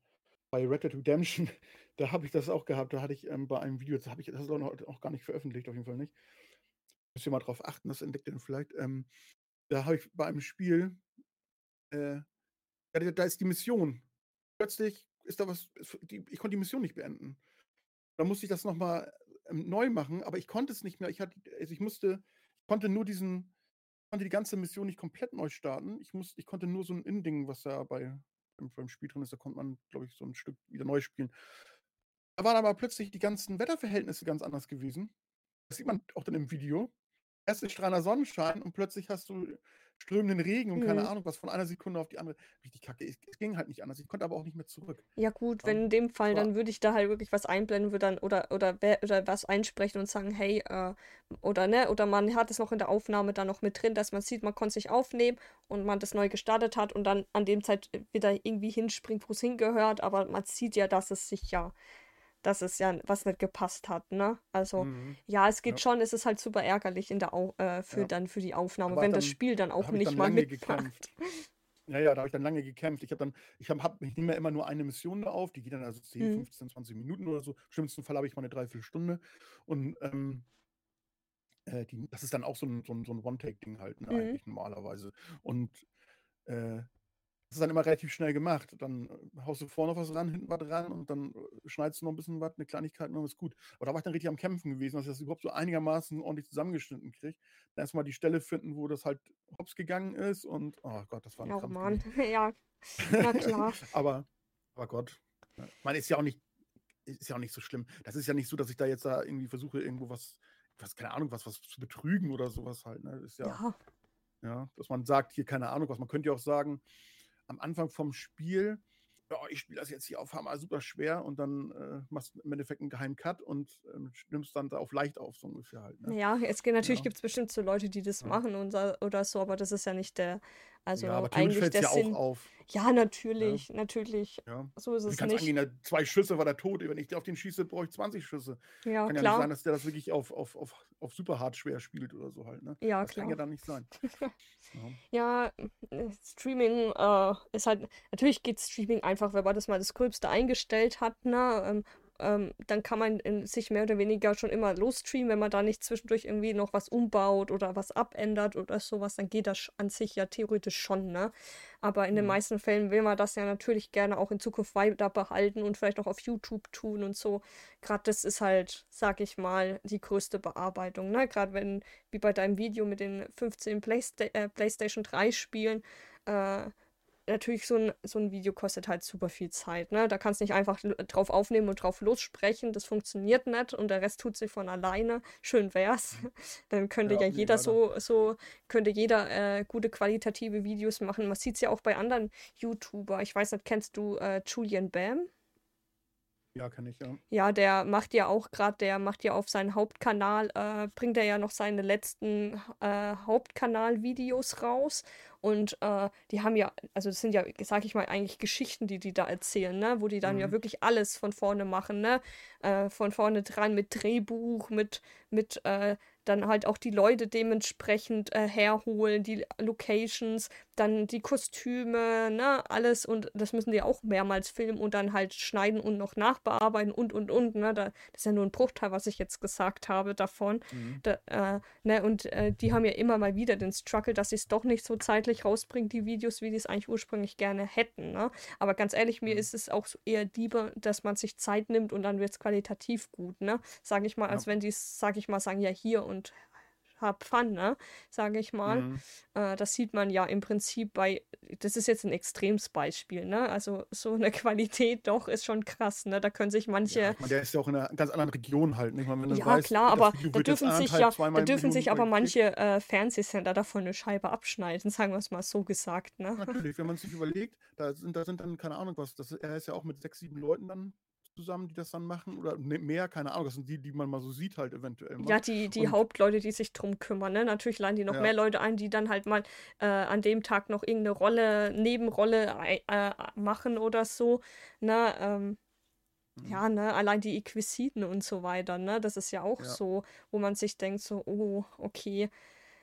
bei Red Dead Redemption, da habe ich das auch gehabt. Da hatte ich ähm, bei einem Video, das habe ich das auch, noch, auch gar nicht veröffentlicht, auf jeden Fall nicht. Müsst ihr mal drauf achten, das entdeckt ihr vielleicht. Ähm, da habe ich bei einem Spiel, äh, da da ist die Mission. Plötzlich ist da was, die, ich konnte die Mission nicht beenden. Da musste ich das nochmal ähm, neu machen, aber ich konnte es nicht mehr. Ich hatte, also ich musste, ich konnte nur diesen, konnte die ganze Mission nicht komplett neu starten. Ich musste, ich konnte nur so ein Inding, was da bei beim, beim Spiel drin ist, da konnte man, glaube ich, so ein Stück wieder neu spielen. Da waren aber plötzlich die ganzen Wetterverhältnisse ganz anders gewesen. Das sieht man auch dann im Video. Erst ist strahlender Sonnenschein und plötzlich hast du strömenden Regen und keine
Hm.
Ahnung, was von einer Sekunde auf die andere. Richtig kacke. Es, es ging halt nicht anders. Ich konnte aber auch nicht mehr zurück.
Ja gut,
Ja.
wenn in dem Fall, dann würde ich da halt wirklich was einblenden würde dann oder oder oder was einsprechen und sagen, hey, äh, oder ne, oder man hat es noch in der Aufnahme dann noch mit drin, dass man sieht, man konnte sich aufnehmen und man das neu gestartet hat und dann an dem Zeit wieder irgendwie hinspringt, wo es hingehört, aber man sieht ja, dass es sich ja, dass es ja was nicht gepasst hat, ne? Also
mhm.
ja, es geht
Ja,
schon, es ist halt super ärgerlich in der Au äh, für
ja.
dann für die Aufnahme,
Aber
wenn das
dann
Spiel dann
da
auch
habe ich
nicht
dann
mal
lange
mitmacht.
gekämpft. Ja, ja, da habe ich dann lange gekämpft. Ich habe dann, ich habe, hab, ich nehme ja immer nur eine Mission da auf, die geht dann also 10,
Mhm.
15, 20 Minuten oder so. Im schlimmsten Fall habe ich mal eine Dreiviertelstunde. Und ähm, äh, die, das ist dann auch so ein, so ein, so ein One-Take-Ding halt, ne,
Mhm.
eigentlich normalerweise. Und äh, das ist dann immer relativ schnell gemacht. Dann äh, haust du vorne noch was ran, hinten was ran und dann äh, schneidest du noch ein bisschen was, eine Kleinigkeit und dann ist gut. Aber da war ich dann richtig am Kämpfen gewesen, dass ich das überhaupt so einigermaßen ordentlich zusammengeschnitten kriege. Dann erstmal die Stelle finden, wo das halt hops gegangen ist und oh Gott, das war ein
Oh
Krampf
Mann, ja, na klar.
aber, aber Gott. meine, ist ja auch nicht, ist ja auch nicht so schlimm. Das ist ja nicht so, dass ich da jetzt da irgendwie versuche, irgendwo was, was, keine Ahnung, was, was zu betrügen oder sowas halt. Ne? Ist ja,
Ja,
ja, dass man sagt, hier, keine Ahnung was. Man könnte ja auch sagen, am Anfang vom Spiel, ja, ich spiele das jetzt hier auf Hammer super schwer und dann äh, machst du im Endeffekt einen geheimen Cut und ähm, nimmst dann da auf leicht auf, so ungefähr halt. Ne?
ja, es natürlich
Ja,
gibt es bestimmt so Leute, die das
ja.
machen und, oder so, aber das ist ja nicht der,
ja,
also
aber theoretisch
eigentlich
fällt ja auch auf.
Ja,
Ja,
natürlich, natürlich.
ja.
So ist es nicht.
angehen? Zwei Schüsse war der tot. Wenn ich auf den schieße, brauche ich 20 Schüsse.
Ja,
Kann ja nicht
klar.
sein, dass der das wirklich auf, auf, auf, auf super hart schwer spielt oder so halt. Ne?
Ja,
Das kann ja
klar.
dann nicht sein. Ja.
Ja, äh, Streaming äh, ist halt, natürlich geht Streaming einfach, wenn man das mal das Gröbste eingestellt hat, ne? Ähm, ähm, dann kann man in, sich mehr oder weniger schon immer losstreamen, wenn man da nicht zwischendurch irgendwie noch was umbaut oder was abändert oder sowas, dann geht das an sich ja theoretisch schon, ne? Aber in den mhm. meisten Fällen will man das ja natürlich gerne auch in Zukunft weiter behalten und vielleicht auch auf YouTube tun und so. Gerade das ist halt, sag ich mal, die größte Bearbeitung, ne? Gerade wenn, wie bei deinem Video mit den 15 Playsta äh, PlayStation 3 Spielen, äh, natürlich so ein, so ein Video kostet halt super viel Zeit. Ne? Da kannst du nicht einfach drauf aufnehmen und drauf lossprechen. Das funktioniert nicht und der Rest tut sich von alleine. Schön wär's. Mhm. Dann könnte ja, ja jeder so, so, könnte jeder äh, gute qualitative Videos machen. Man sieht es ja auch bei anderen YouTuber. Ich weiß nicht, kennst du äh, Julian Bam?
Ja, kann ich, ja.
Ja, der macht ja auch gerade, der macht ja auf seinen Hauptkanal, äh, bringt er ja noch seine letzten äh, Hauptkanal-Videos raus. Und äh, die haben ja, also das sind ja, sag ich mal, eigentlich Geschichten, die die da erzählen, ne? Wo die dann mhm. ja wirklich alles von vorne machen, ne? Äh, von vorne dran mit Drehbuch, mit, mit äh, dann halt auch die Leute dementsprechend äh, herholen, die Locations, dann die Kostüme, ne, alles und das müssen die auch mehrmals filmen und dann halt schneiden und noch nachbearbeiten und und und, ne, da, das ist ja nur ein Bruchteil, was ich jetzt gesagt habe davon, mhm. da, äh, ne, und äh, die haben ja immer mal wieder den Struggle, dass sie es doch nicht so zeitlich rausbringen, die Videos, wie die es eigentlich ursprünglich gerne hätten, ne, aber ganz ehrlich, mir mhm. ist es auch eher lieber, dass man sich Zeit nimmt und dann wird es qualitativ gut, ne, sage ich mal, ja. als wenn die, sage ich mal, sagen, ja hier und Fun, ne? Sage ich mal. Mhm. Äh, das sieht man ja im Prinzip bei, das ist jetzt ein Extremsbeispiel, ne? Also so eine Qualität doch ist schon krass, ne? Da können sich manche. Ja,
meine, der ist ja auch in einer ganz anderen Region halt, nicht? Meine,
ja, weißt, klar, aber da dürfen sich ja, da dürfen sich aber manche äh, Fernsehsender davon eine Scheibe abschneiden, sagen wir es mal so gesagt, ne?
Natürlich, wenn man sich überlegt, da sind, da sind dann, keine Ahnung was, das, er ist ja auch mit sechs, sieben Leuten dann zusammen, die das dann machen? Oder ne, mehr, keine Ahnung, das sind die, die man mal so sieht halt eventuell.
Mal. Ja, die, die Hauptleute, die sich drum kümmern. Ne? Natürlich laden die noch ja. mehr Leute ein, die dann halt mal äh, an dem Tag noch irgendeine Rolle, Nebenrolle äh, machen oder so. Ne? Ähm, mhm. Ja, ne, allein die Equisiten und so weiter, ne, das ist ja auch ja. so, wo man sich denkt, so, oh, okay,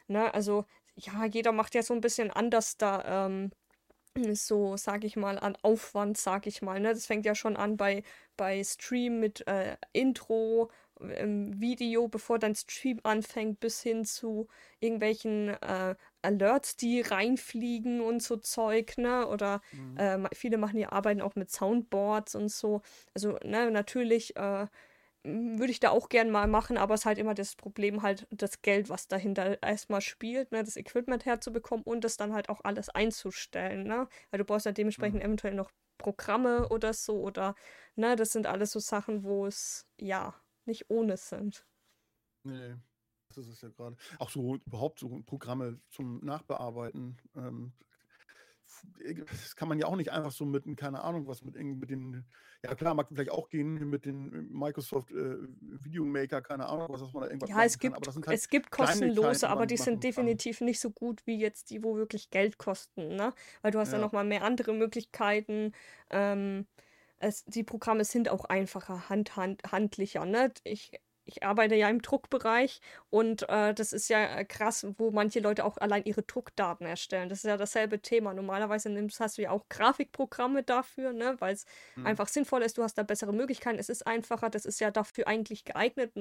ne, also, ja, jeder macht ja so ein bisschen anders da, ähm, so, sag ich mal, an Aufwand, sag ich mal. Ne? Das fängt ja schon an bei, bei Stream mit äh, Intro, ähm, Video, bevor dein Stream anfängt, bis hin zu irgendwelchen äh, Alerts, die reinfliegen und so Zeug, ne? Oder mhm. äh, viele machen die Arbeiten auch mit Soundboards und so. Also, ne, natürlich äh, würde ich da auch gern mal machen, aber es ist halt immer das Problem, halt das Geld, was dahinter erstmal spielt, ne, das Equipment herzubekommen und das dann halt auch alles einzustellen, ne? Weil du brauchst ja dementsprechend mhm. eventuell noch Programme oder so oder, ne, das sind alles so Sachen, wo es, ja, nicht ohne sind.
Nee, das ist es ja gerade. Auch so überhaupt so Programme zum Nachbearbeiten. Ähm, das kann man ja auch nicht einfach so mit, keine Ahnung, was mit, mit den, ja klar, mag vielleicht auch gehen mit den Microsoft äh, Videomaker, keine Ahnung, was, was man da irgendwas
Ja, es gibt, halt es gibt kostenlose, aber die sind definitiv kann. nicht so gut wie jetzt die, wo wirklich Geld kosten, ne? Weil du hast ja, ja nochmal mehr andere Möglichkeiten. Ähm, es, die Programme sind auch einfacher, hand, hand, handlicher, ne? Ich ich arbeite ja im Druckbereich und äh, das ist ja äh, krass, wo manche Leute auch allein ihre Druckdaten erstellen. Das ist ja dasselbe Thema. Normalerweise nimmst, hast du ja auch Grafikprogramme dafür, ne, weil es mhm. einfach sinnvoll ist. Du hast da bessere Möglichkeiten. Es ist einfacher. Das ist ja dafür eigentlich geeignet,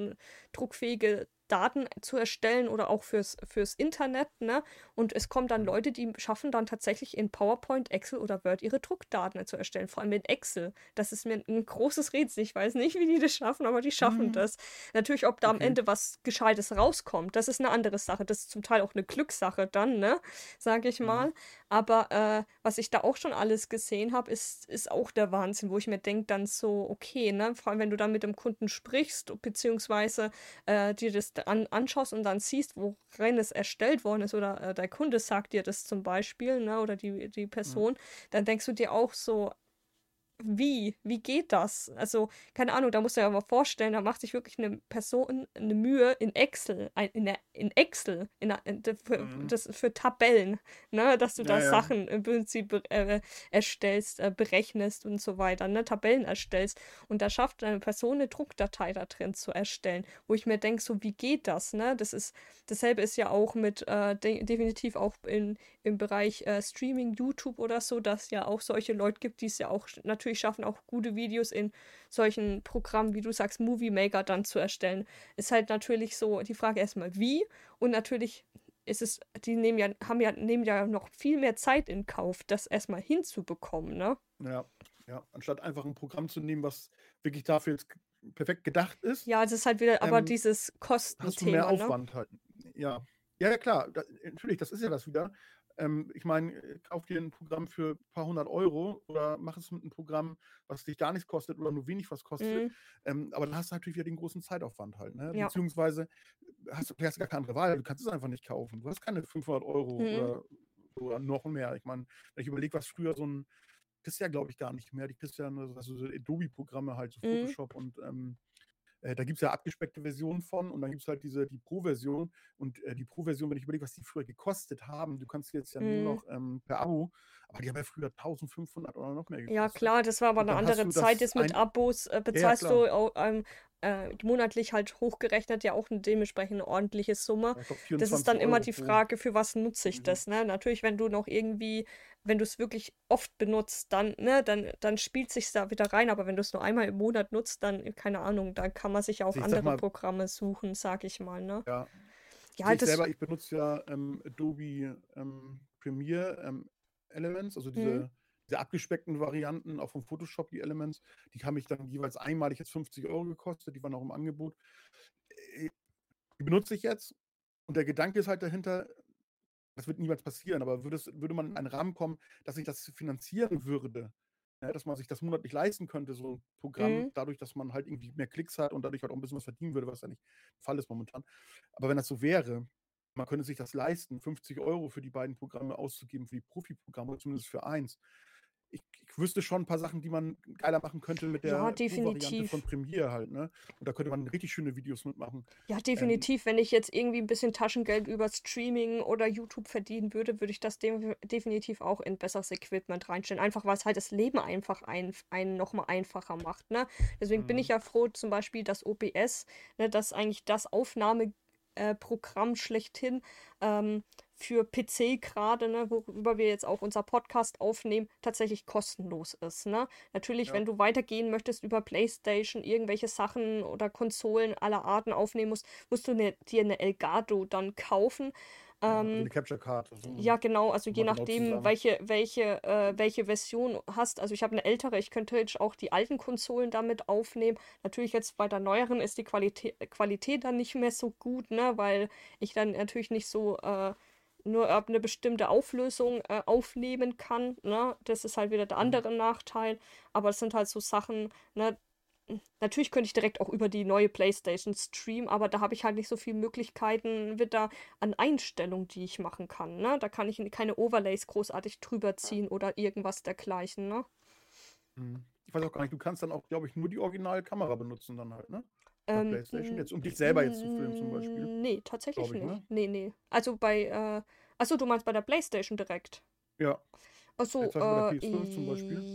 druckfähige Daten zu erstellen oder auch fürs, fürs Internet, ne? Und es kommen dann mhm. Leute, die schaffen dann tatsächlich in PowerPoint, Excel oder Word ihre Druckdaten zu erstellen, vor allem in Excel. Das ist mir ein großes Rätsel. Ich weiß nicht, wie die das schaffen, aber die schaffen mhm. das. Natürlich, ob da okay. am Ende was Gescheites rauskommt, das ist eine andere Sache. Das ist zum Teil auch eine Glückssache dann, ne? Sag ich mal. Mhm. Aber äh, was ich da auch schon alles gesehen habe, ist, ist auch der Wahnsinn, wo ich mir denke, dann so, okay, ne? Vor allem, wenn du dann mit dem Kunden sprichst, beziehungsweise äh, dir das an, anschaust und dann siehst, worin es erstellt worden ist, oder äh, der Kunde sagt dir das zum Beispiel, ne? Oder die, die mhm. Person, mhm. dann denkst du dir auch so, wie? Wie geht das? Also, keine Ahnung, da musst du dir aber vorstellen, da macht sich wirklich eine Person eine Mühe in Excel, in, der, in Excel, in der, für, mhm. das, für Tabellen, ne, dass du ja, da ja. Sachen im Prinzip äh, erstellst, äh, berechnest und so weiter, ne, Tabellen erstellst. Und da schafft eine Person eine Druckdatei da drin zu erstellen, wo ich mir denke, so, wie geht das, ne? Das ist, dasselbe ist ja auch mit, äh, de definitiv auch in, im Bereich äh, Streaming, YouTube oder so, dass ja auch solche Leute gibt, die es ja auch natürlich natürlich schaffen, auch gute Videos in solchen Programmen, wie du sagst, Movie Maker dann zu erstellen. Ist halt natürlich so die Frage erstmal wie und natürlich ist es, die nehmen ja, haben ja, nehmen ja noch viel mehr Zeit in Kauf, das erstmal hinzubekommen, ne?
Ja, ja. Anstatt einfach ein Programm zu nehmen, was wirklich dafür jetzt perfekt gedacht ist.
Ja, es ist halt wieder aber ähm, dieses Kostenthema. Hast du mehr
ne? Aufwand halt. Ja. Ja, ja, klar. Da, natürlich, das ist ja das wieder. Ähm, ich meine, kauf dir ein Programm für ein paar hundert Euro oder mach es mit einem Programm, was dich gar nichts kostet oder nur wenig was kostet. Mhm. Ähm, aber dann hast du natürlich wieder den großen Zeitaufwand halt. Ne? Ja. Beziehungsweise hast du hast gar keine andere Wahl. Du kannst es einfach nicht kaufen. Du hast keine 500 Euro mhm. oder, oder noch mehr. Ich meine, wenn ich überlege, was früher so ein, kriegst ja, glaube ich, gar nicht mehr. Die kriegst ja also so Adobe-Programme halt, so mhm. Photoshop und ähm, äh, da gibt es ja abgespeckte Versionen von und dann gibt es halt diese, die Pro-Version. Und äh, die Pro-Version, wenn ich überlege, was die früher gekostet haben, du kannst jetzt ja mhm. nur noch ähm, per Abo, aber die haben ja früher 1500 oder noch mehr
gekostet. Ja, klar, das war aber eine andere Zeit. Jetzt mit Abos äh, bezahlst ja, du auch, ähm, äh, monatlich halt hochgerechnet ja auch eine dementsprechend ordentliche Summe. Das ist dann immer Euro die Frage, für was nutze ich mhm. das, ne? Natürlich, wenn du noch irgendwie, wenn du es wirklich oft benutzt, dann, ne, dann, dann spielt sich da wieder rein, aber wenn du es nur einmal im Monat nutzt, dann, keine Ahnung, dann kann man sich ja auch ich andere mal, Programme suchen, sag ich mal, ne?
Ja. Ja, ich selber, ich benutze ja ähm, Adobe ähm, Premiere ähm, Elements, also diese mhm diese abgespeckten Varianten, auch vom Photoshop, die Elements, die haben mich dann jeweils einmalig jetzt 50 Euro gekostet, die waren auch im Angebot. Äh, die benutze ich jetzt und der Gedanke ist halt dahinter, das wird niemals passieren, aber würde, es, würde man in einen Rahmen kommen, dass ich das finanzieren würde, ja, dass man sich das monatlich leisten könnte, so ein Programm, mhm. dadurch, dass man halt irgendwie mehr Klicks hat und dadurch halt auch ein bisschen was verdienen würde, was ja nicht der Fall ist momentan. Aber wenn das so wäre, man könnte sich das leisten, 50 Euro für die beiden Programme auszugeben, für die Profi-Programme, zumindest für eins, ich, wüsste schon ein paar Sachen, die man geiler machen könnte mit der
ja, Variante
von Premiere halt, ne? Und da könnte man richtig schöne Videos mitmachen.
Ja, ähm, definitiv. Ähm, Wenn ich jetzt irgendwie ein bisschen Taschengeld über Streaming oder YouTube verdienen würde, würde ich das de definitiv auch in besseres Equipment reinstellen. Einfach, weil es halt das Leben einfach ein, einen nochmal einfacher macht, ne? Deswegen bin ich mhm. ja froh, zum Beispiel, dass OBS, ne, das eigentlich das Aufnahmeprogramm schlechthin, ähm, für PC gerade, ne, worüber wir jetzt auch unser Podcast aufnehmen, tatsächlich kostenlos ist. Ne? Natürlich, ja. wenn du weitergehen möchtest über PlayStation, irgendwelche Sachen oder Konsolen aller Arten aufnehmen musst, musst du ne, dir eine Elgato dann kaufen.
Ja, also ähm, eine Capture Card.
Also ja, genau, also je nachdem, welche, welche, äh, welche Version hast. Also ich habe eine ältere, ich könnte jetzt auch die alten Konsolen damit aufnehmen. Natürlich jetzt bei der neueren ist die Qualität, Qualität dann nicht mehr so gut, ne, weil ich dann natürlich nicht so äh, nur ab eine bestimmte Auflösung äh, aufnehmen kann. Ne? Das ist halt wieder der mhm. andere. Nachteil. Aber es sind halt so Sachen, ne? Natürlich könnte ich direkt auch über die neue PlayStation streamen, aber da habe ich halt nicht so viele Möglichkeiten wieder an Einstellungen, die ich machen kann. Ne? Da kann ich keine Overlays großartig drüber ziehen oder irgendwas dergleichen. Ne?
Mhm. Ich weiß auch gar nicht, du kannst dann auch, glaube ich, nur die Originalkamera benutzen dann halt, ne? Ähm, PlayStation jetzt, um dich selber jetzt zu filmen zum Beispiel?
Nee, tatsächlich ich, nicht. Ne? Nee, nee. Also bei, äh, achso, du meinst bei der PlayStation direkt?
Ja.
Achso, äh,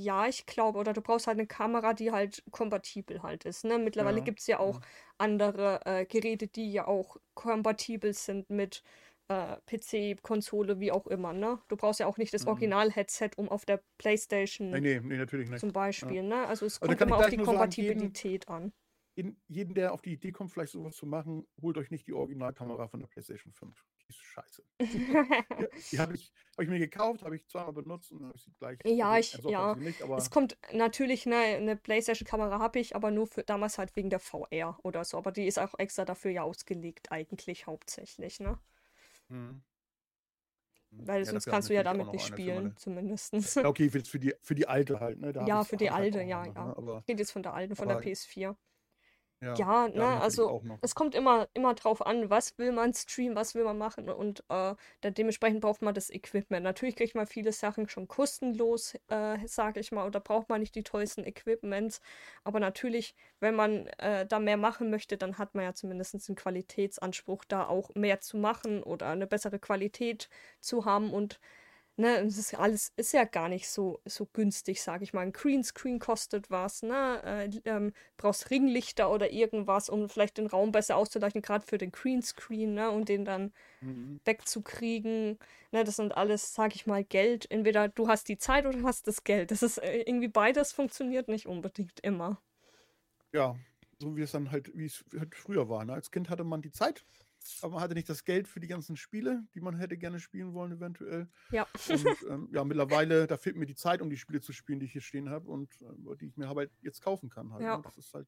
ja, ich glaube, oder du brauchst halt eine Kamera, die halt kompatibel halt ist. Ne? Mittlerweile ja, gibt es ja auch ja. andere äh, Geräte, die ja auch kompatibel sind mit äh, PC, Konsole, wie auch immer. Ne? Du brauchst ja auch nicht das mhm. Original-Headset, um auf der PlayStation
nee, nee, nee, natürlich nicht.
zum Beispiel. Ja. Ne? Also es kommt immer auf die Kompatibilität
sagen,
an
jeden, jeden, der auf die Idee kommt, vielleicht sowas zu machen, holt euch nicht die Originalkamera von der PlayStation 5. Die ist scheiße. ja, die habe ich, hab ich mir gekauft, habe ich zweimal benutzt und habe ich sie gleich.
Ja, also, ich, ja. Nicht, es kommt natürlich, ne, eine PlayStation-Kamera habe ich, aber nur für damals halt wegen der VR oder so. Aber die ist auch extra dafür ja ausgelegt, eigentlich hauptsächlich, ne? Mhm. Weil ja, sonst kannst du ja damit nicht spielen, zumindest.
Ja, okay, für die, für die alte halt, ne?
Da ja, für die alte, ja, ja. Ne? Aber, rede jetzt von der alten, von der PS4. Ja, ja, ne, also es kommt immer, immer drauf an, was will man streamen, was will man machen und äh, dann dementsprechend braucht man das Equipment. Natürlich kriegt man viele Sachen schon kostenlos, äh, sage ich mal, oder braucht man nicht die tollsten Equipments. Aber natürlich, wenn man äh, da mehr machen möchte, dann hat man ja zumindest einen Qualitätsanspruch, da auch mehr zu machen oder eine bessere Qualität zu haben und ne, das ist alles ist ja gar nicht so, so günstig, sage ich mal. Ein Greenscreen kostet was, ne? Äh, ähm, brauchst Ringlichter oder irgendwas, um vielleicht den Raum besser auszuleuchten, gerade für den Greenscreen, ne? Und den dann mhm. wegzukriegen. Ne, das sind alles, sage ich mal, Geld. Entweder du hast die Zeit oder du hast das Geld. Das ist äh, irgendwie beides funktioniert nicht unbedingt immer.
Ja, so wie es dann halt, wie es halt früher war. Ne? Als Kind hatte man die Zeit, aber man hatte nicht das Geld für die ganzen Spiele, die man hätte gerne spielen wollen, eventuell.
Ja.
Und ähm, ja, mittlerweile, da fehlt mir die Zeit, um die Spiele zu spielen, die ich hier stehen habe und äh, die ich mir halt jetzt kaufen kann. Halt, ja. Ne? Das ist halt.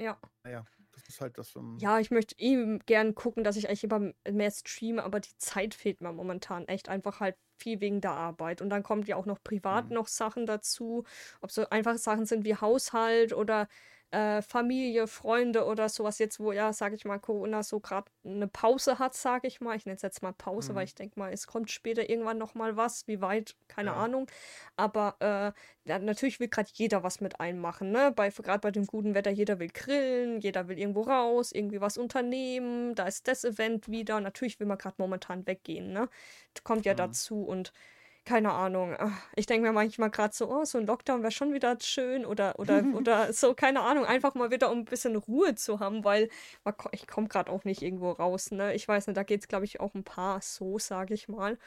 Ja.
Naja, das ist halt das. Um
ja, ich möchte eh gern gucken, dass ich eigentlich immer mehr streame, aber die Zeit fehlt mir momentan echt einfach halt viel wegen der Arbeit. Und dann kommt ja auch noch privat mhm. noch Sachen dazu, ob so einfache Sachen sind wie Haushalt oder äh, Familie, Freunde oder sowas jetzt, wo ja, sage ich mal, Corona so gerade eine Pause hat, sage ich mal. Ich nenne es jetzt mal Pause, mhm. weil ich denke mal, es kommt später irgendwann noch mal was. Wie weit, keine ja. Ahnung. Aber äh, ja, natürlich will gerade jeder was mit einmachen, ne? Bei, gerade bei dem guten Wetter, jeder will grillen, jeder will irgendwo raus, irgendwie was unternehmen. Da ist das Event wieder. Natürlich will man gerade momentan weggehen, ne? Kommt ja mhm. dazu und keine Ahnung. Ah, ich denke mir manchmal gerade so, oh, so ein Lockdown wäre schon wieder schön oder, oder, oder so, keine Ahnung, einfach mal wieder, um ein bisschen Ruhe zu haben, weil ich komme gerade auch nicht irgendwo raus, ne? Ich weiß nicht, da geht es, glaube ich, auch ein paar so, sage ich mal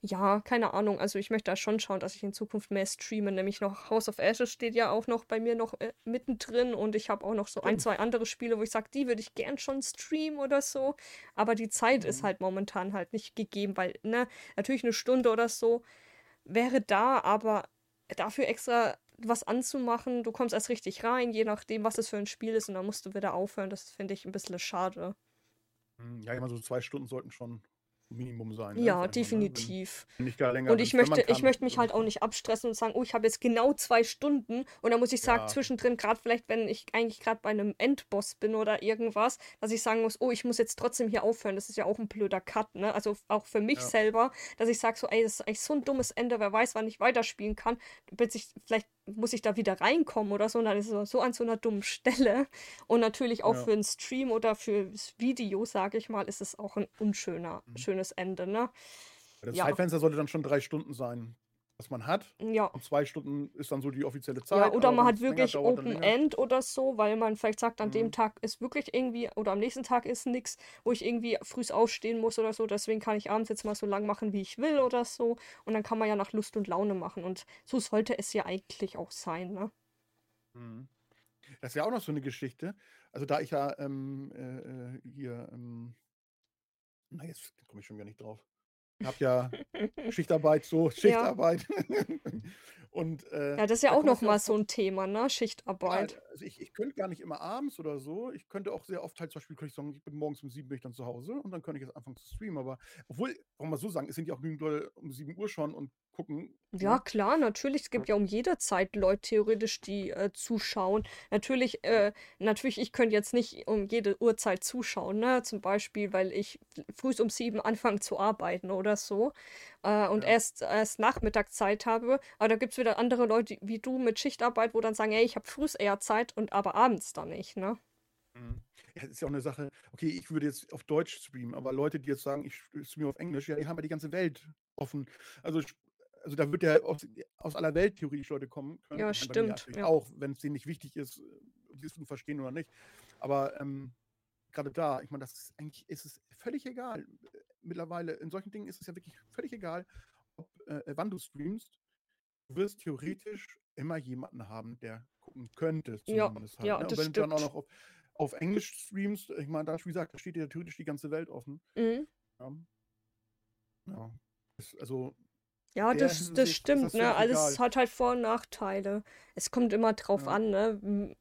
ja, keine Ahnung. Also ich möchte da schon schauen, dass ich in Zukunft mehr streame. Nämlich noch House of Ashes steht ja auch noch bei mir noch äh, mittendrin und ich habe auch noch so ein, zwei andere Spiele, wo ich sage, die würde ich gern schon streamen oder so. Aber die Zeit mhm. ist halt momentan halt nicht gegeben, weil, ne, natürlich eine Stunde oder so wäre da, aber dafür extra was anzumachen, du kommst erst richtig rein, je nachdem, was es für ein Spiel ist, und dann musst du wieder aufhören. Das finde ich ein bisschen schade.
Hm, ja, immer so zwei Stunden sollten schon Minimum sein. Ne?
Ja, definitiv.
Wenn gar
länger, und ich möchte, ich möchte mich halt auch nicht abstressen und sagen, oh, ich habe jetzt genau zwei Stunden und dann muss ich sagen, ja. zwischendrin, gerade vielleicht, wenn ich eigentlich gerade bei einem Endboss bin oder irgendwas, dass ich sagen muss, oh, ich muss jetzt trotzdem hier aufhören. Das ist ja auch ein blöder Cut, ne? Also auch für mich ja. selber, dass ich sage so, ey, das ist eigentlich so ein dummes Ende, wer weiß, wann ich weiterspielen kann, bis ich vielleicht muss ich da wieder reinkommen oder so. Und dann ist es so an so einer dummen Stelle. Und natürlich auch ja. für einen Stream oder fürs Video, sage ich mal, ist es auch ein unschöner, mhm. schönes Ende, ne?
Das ja. Zeitfenster sollte dann schon drei Stunden sein was man hat.
Ja.
Und zwei Stunden ist dann so die offizielle Zeit.
Ja, oder man hat wirklich Open End oder so, weil man vielleicht sagt, an mhm. dem Tag ist wirklich irgendwie, oder am nächsten Tag ist nichts, wo ich irgendwie früh aufstehen muss oder so. Deswegen kann ich abends jetzt mal so lang machen, wie ich will oder so. Und dann kann man ja nach Lust und Laune machen. Und so sollte es ja eigentlich auch sein, ne?
Mhm. Das ist ja auch noch so eine Geschichte. Also da ich ja ähm, äh, äh hier, ähm, na jetzt komme ich schon gar nicht drauf. Ich habe ja Schichtarbeit, so Schichtarbeit. Ja. Und, äh,
ja, das ist ja auch noch mal so ein Thema, ne? Schichtarbeit.
Ja, also ich, ich könnte gar nicht immer abends oder so. Ich könnte auch sehr oft halt zum Beispiel, könnte ich sagen, ich bin morgens um sieben bin ich dann zu Hause und dann könnte ich jetzt anfangen zu streamen. Aber obwohl, wollen wir so sagen, es sind ja auch genügend Leute um sieben Uhr schon und gucken.
Ja, ne? klar, natürlich. Es gibt ja um jede Zeit Leute theoretisch, die äh, zuschauen. Natürlich, äh, natürlich, ich könnte jetzt nicht um jede Uhrzeit zuschauen, ne? Zum Beispiel, weil ich früh um sieben anfange zu arbeiten oder so. Äh, und ja. erst, erst Nachmittagszeit habe. Aber da gibt es wieder andere Leute wie du mit Schichtarbeit, wo dann sagen, ey, ich habe früh eher Zeit und aber abends dann nicht, ne?
Mhm. Ja, das ist ja auch eine Sache, okay, ich würde jetzt auf Deutsch streamen, aber Leute, die jetzt sagen, ich streame auf Englisch, ja, die haben ja die ganze Welt offen. Also also da wird ja aus, aus aller Welt theoretisch Leute kommen
können. Ja, stimmt.
Ja. Auch, wenn es denen nicht wichtig ist, das zu verstehen oder nicht. Aber ähm, gerade da, ich meine, das ist eigentlich ist es völlig egal. Mittlerweile, in solchen Dingen ist es ja wirklich völlig egal, ob, äh, wann du streamst. Du wirst theoretisch immer jemanden haben, der gucken könnte.
Zumindest ja, halt, ja,
ne? Und wenn stimmt. du dann auch noch auf, auf Englisch streamst, ich meine, da, wie gesagt, da steht dir theoretisch die ganze Welt offen.
Mhm.
Ja. ja. also
ja, das, das stimmt, ne? Alles egal. hat halt Vor- und Nachteile. Es kommt immer drauf ja. an, ne?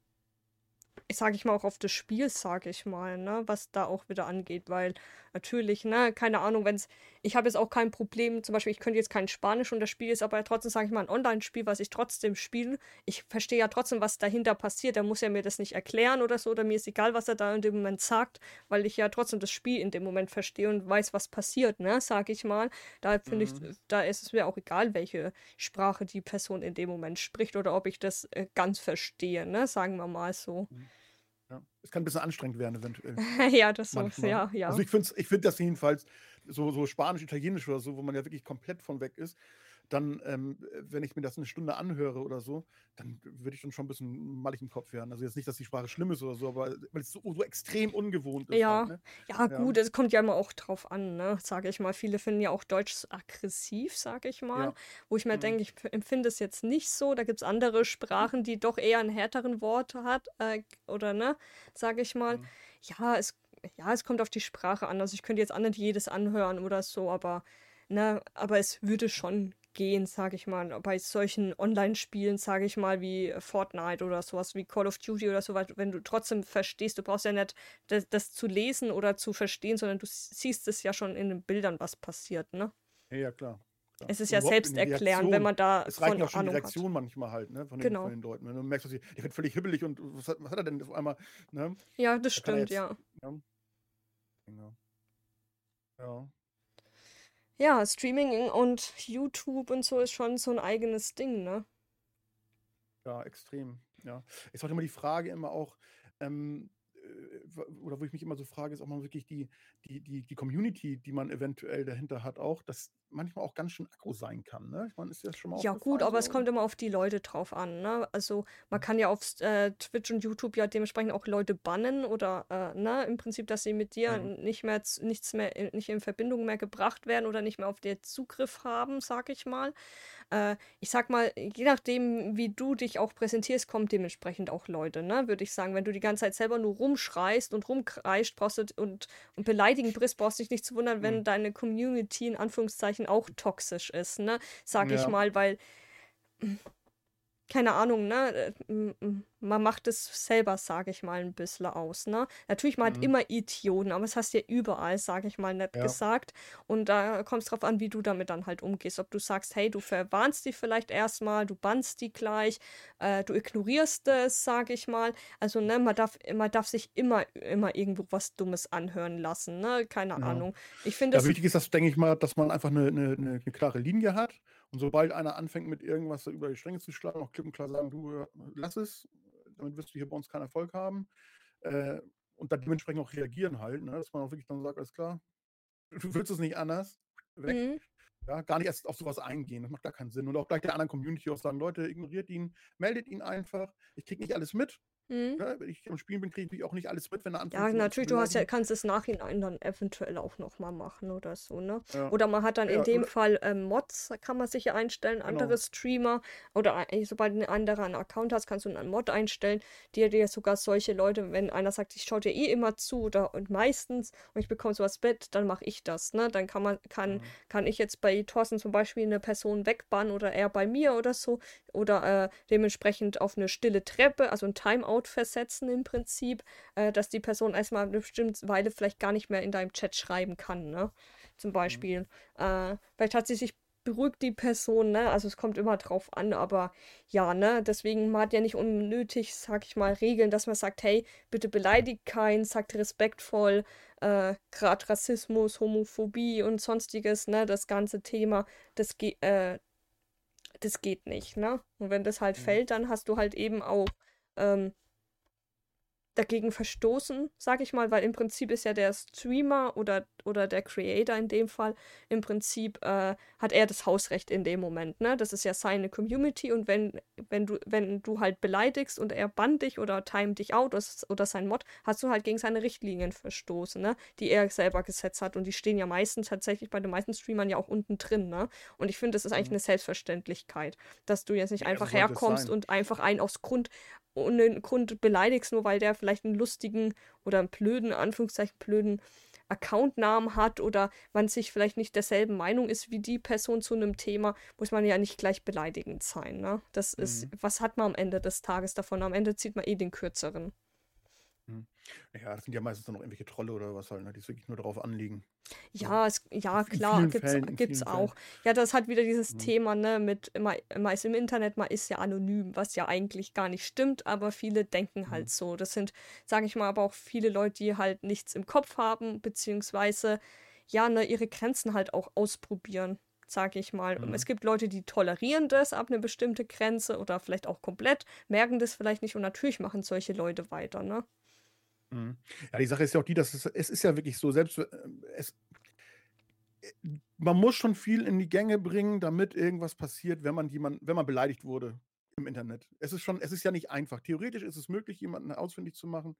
Sag ich mal auch auf das Spiel, sag ich mal, ne? Was da auch wieder angeht, weil natürlich, ne, keine Ahnung, wenn es, ich habe jetzt auch kein Problem, zum Beispiel, ich könnte jetzt kein Spanisch und das Spiel ist aber trotzdem, sage ich mal, ein Online-Spiel, was ich trotzdem spiele. Ich verstehe ja trotzdem, was dahinter passiert. Er muss ja mir das nicht erklären oder so, oder mir ist egal, was er da in dem Moment sagt, weil ich ja trotzdem das Spiel in dem Moment verstehe und weiß, was passiert, ne, sag ich mal. Da finde mhm. ich, da ist es mir auch egal, welche Sprache die Person in dem Moment spricht oder ob ich das äh, ganz verstehe, ne, sagen wir mal so.
Mhm. Ja. Es kann ein bisschen anstrengend werden, eventuell.
ja, das so, ja, ja.
Also ich finde ich find das jedenfalls, so, so Spanisch, Italienisch oder so, wo man ja wirklich komplett von weg ist, dann, ähm, wenn ich mir das eine Stunde anhöre oder so, dann würde ich dann schon ein bisschen malig im Kopf werden. Also jetzt nicht, dass die Sprache schlimm ist oder so, aber weil es so, so extrem ungewohnt ist.
Ja,
halt, ne?
ja, gut, es kommt ja immer auch drauf an, ne, sage ich mal. Viele finden ja auch Deutsch aggressiv, sage ich mal.
Ja.
Wo ich mir
Mhm.
denke, ich empfinde es jetzt nicht so. Da gibt es andere Sprachen, die doch eher einen härteren Wort hat, äh, oder ne, sage ich mal.
Mhm.
Ja, es, ja, es kommt auf die Sprache an. Also ich könnte jetzt auch nicht jedes anhören oder so, aber, ne, aber es würde schon gehen, sage ich mal. Bei solchen Online-Spielen, sage ich mal, wie Fortnite oder sowas, wie Call of Duty oder so, weil wenn du trotzdem verstehst, du brauchst ja nicht das, das zu lesen oder zu verstehen, sondern du siehst es ja schon in den Bildern, was passiert, ne?
Ja, ja, klar. klar.
Es ist ja selbst
die
erklären, wenn man da
Es reicht
von
auch schon die
Ahnung hat.
Reaktion manchmal halt, ne, von den,
Genau.
von den Leuten. Wenn du merkst, sie- der wird völlig hibbelig und was hat, was hat er denn auf einmal, ne?
Ja, das
Da
stimmt,
jetzt,
ja.
ja. Genau. Ja.
Ja, Streaming und YouTube und so ist schon so ein eigenes Ding, ne?
Ja, extrem. Ja. Ist auch immer die Frage immer auch, ähm, äh, oder wo ich mich immer so frage, ist auch mal wirklich die, die, die, die Community, die man eventuell dahinter hat, auch, dass manchmal auch ganz schön aggro sein kann. Ne? Ich meine, ist das schon mal
Ja, gut, aber es
So?
kommt immer auf die Leute drauf an, ne? Also man kann ja auf äh, Twitch und YouTube ja dementsprechend auch Leute bannen oder äh, ne, im Prinzip, dass sie mit dir
Mhm.
nicht mehr nichts mehr in- nicht in Verbindung mehr gebracht werden oder nicht mehr auf dir Zugriff haben, sag ich mal. Äh, ich sag mal, je nachdem, wie du dich auch präsentierst, kommt dementsprechend auch Leute, ne? Würde ich sagen, wenn du die ganze Zeit selber nur rumschreist und rumkreischt, brauchst du und, und beleidigend bist, brauchst du dich nicht zu wundern, wenn
Mhm.
deine Community in Anführungszeichen auch toxisch ist, ne? Sag ich
Ja.
mal, weil keine Ahnung, ne? äh, Man macht es selber, sage ich mal, ein bisschen aus, ne? Natürlich, man hat
Mhm.
immer Idioten, aber das hast du ja überall, sage ich mal, nett
Ja.
gesagt. Und da kommt es drauf an, wie du damit dann halt umgehst. Ob du sagst, hey, du verwarnst die vielleicht erstmal, du bannst die gleich, äh, du ignorierst es, sage ich mal. Also, ne, man darf, man darf sich immer, immer irgendwo was Dummes anhören lassen, ne? Keine
Ja.
Ahnung. Ich finde
Ja, wichtig ist das, denke ich mal, dass man einfach eine, eine, eine klare Linie hat. Und sobald einer anfängt, mit irgendwas über die Stränge zu schlagen, auch klipp und klar sagen, du, lass es, damit wirst du hier bei uns keinen Erfolg haben. Äh, und dann dementsprechend auch reagieren halt, ne? dass man auch wirklich dann sagt, alles klar, du willst es nicht anders, weg.
Mhm.
Ja, gar nicht erst auf sowas eingehen, das macht gar keinen Sinn. Und auch gleich der anderen Community auch sagen, Leute, ignoriert ihn, meldet ihn einfach. Ich kriege nicht alles mit.
Mhm.
Ne? Wenn ich am Spielen bin, kriege ich auch nicht alles mit, wenn er anfängt,
Ja, natürlich, du hast ja, kannst es nachhinein dann eventuell auch nochmal machen oder so, ne?
Ja.
Oder man hat dann in
Ja,
dem Fall ähm, Mods, kann man sich ja einstellen,
Genau.
andere Streamer oder ein- sobald du einen anderen Account hast, kannst du einen Mod einstellen, die dir sogar solche Leute, wenn einer sagt, ich schaue dir eh immer zu oder und meistens und ich bekomme sowas mit, dann mache ich das, ne? Dann kann man, kann,
Mhm.
kann ich jetzt bei Thorsten zum Beispiel eine Person wegbannen oder er bei mir oder so oder äh, dementsprechend auf eine stille Treppe, also ein Timeout versetzen im Prinzip, äh, dass die Person erstmal eine bestimmte Weile vielleicht gar nicht mehr in deinem Chat schreiben kann, ne? Zum Beispiel. Äh, vielleicht hat sie sich beruhigt die Person, ne? Also es kommt immer drauf an, aber ja, ne? Deswegen man hat ja nicht unnötig, sag ich mal, Regeln, dass man sagt, hey, bitte beleidigt keinen, sagt respektvoll, äh, gerade Rassismus, Homophobie und sonstiges, ne? Das ganze Thema, das geht, äh, das geht nicht, ne? Und wenn das halt
Mhm.
fällt, dann hast du halt eben auch ähm, dagegen verstoßen, sag ich mal, weil im Prinzip ist ja der Streamer oder, oder der Creator in dem Fall, im Prinzip äh, hat er das Hausrecht in dem Moment, ne? Das ist ja seine Community und wenn, wenn du, wenn du halt beleidigst und er bannt dich oder timet dich out oder, oder sein Mod, hast du halt gegen seine Richtlinien verstoßen, ne? Die er selber gesetzt hat und die stehen ja meistens tatsächlich bei den meisten Streamern ja auch unten drin, ne? Und ich finde, das ist eigentlich
Mhm.
eine Selbstverständlichkeit, dass du jetzt nicht
Ja,
einfach herkommst und einfach einen aus Grund ohne Grund beleidigst, nur weil der vielleicht einen lustigen oder einen blöden, Anführungszeichen blöden Accountnamen hat oder man sich vielleicht nicht derselben Meinung ist wie die Person zu einem Thema, muss man ja nicht gleich beleidigend sein, ne? Das ist,
Mhm.
was hat man am Ende des Tages davon? Am Ende zieht man eh den kürzeren.
Mhm. Ja, das sind ja meistens dann noch irgendwelche Trolle oder was halt, ne, die es wirklich nur darauf anlegen.
Ja, es, ja,
In
klar, gibt's,
Fällen,
gibt's auch. Ja, das hat wieder dieses
Mhm.
Thema, ne, mit, man, man ist im Internet, man ist ja anonym, was ja eigentlich gar nicht stimmt, aber viele denken
Mhm.
halt so. Das sind, sage ich mal, aber auch viele Leute, die halt nichts im Kopf haben, beziehungsweise, ja, ne, ihre Grenzen halt auch ausprobieren, sage ich mal.
Mhm.
Es gibt Leute, die tolerieren das ab eine bestimmte Grenze oder vielleicht auch komplett, merken das vielleicht nicht und natürlich machen solche Leute weiter, ne?
Mhm. Ja, die Sache ist ja auch die, dass es, es ist ja wirklich so, selbst äh, es, man muss schon viel in die Gänge bringen, damit irgendwas passiert, wenn man jemand, wenn man beleidigt wurde im Internet. Es ist schon, es ist ja nicht einfach. Theoretisch ist es möglich, jemanden ausfindig zu machen,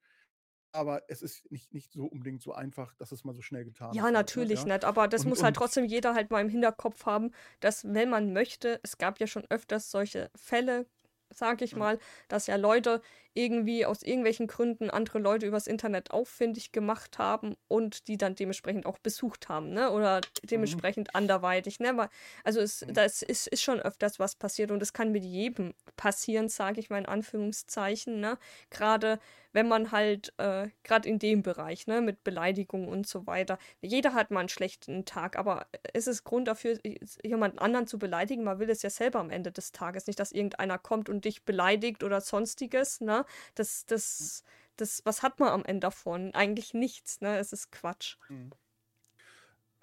aber es ist nicht, nicht so unbedingt so einfach, dass es mal so schnell getan
ja, ist. Natürlich halt, ne? nicht, aber das und, muss halt trotzdem jeder halt mal im Hinterkopf haben, dass wenn man möchte, es gab ja schon öfters solche Fälle, sag ich mal, dass ja Leute irgendwie aus irgendwelchen Gründen andere Leute übers Internet auffindig gemacht haben und die dann dementsprechend auch besucht haben, ne? Oder mhm. dementsprechend mhm. anderweitig, ne? Also es, mhm. das ist, ist schon öfters was passiert und es kann mit jedem passieren, sage ich mal in Anführungszeichen, ne? Gerade wenn man halt, äh, gerade in dem Bereich, ne, mit Beleidigungen und so weiter. Jeder hat mal einen schlechten Tag, aber es ist Grund dafür, jemanden anderen zu beleidigen. Man will es ja selber am Ende des Tages. Nicht, dass irgendeiner kommt und dich beleidigt oder sonstiges, ne? Das, das, das, was hat man am Ende davon? Eigentlich nichts, ne? Es ist Quatsch. Mhm.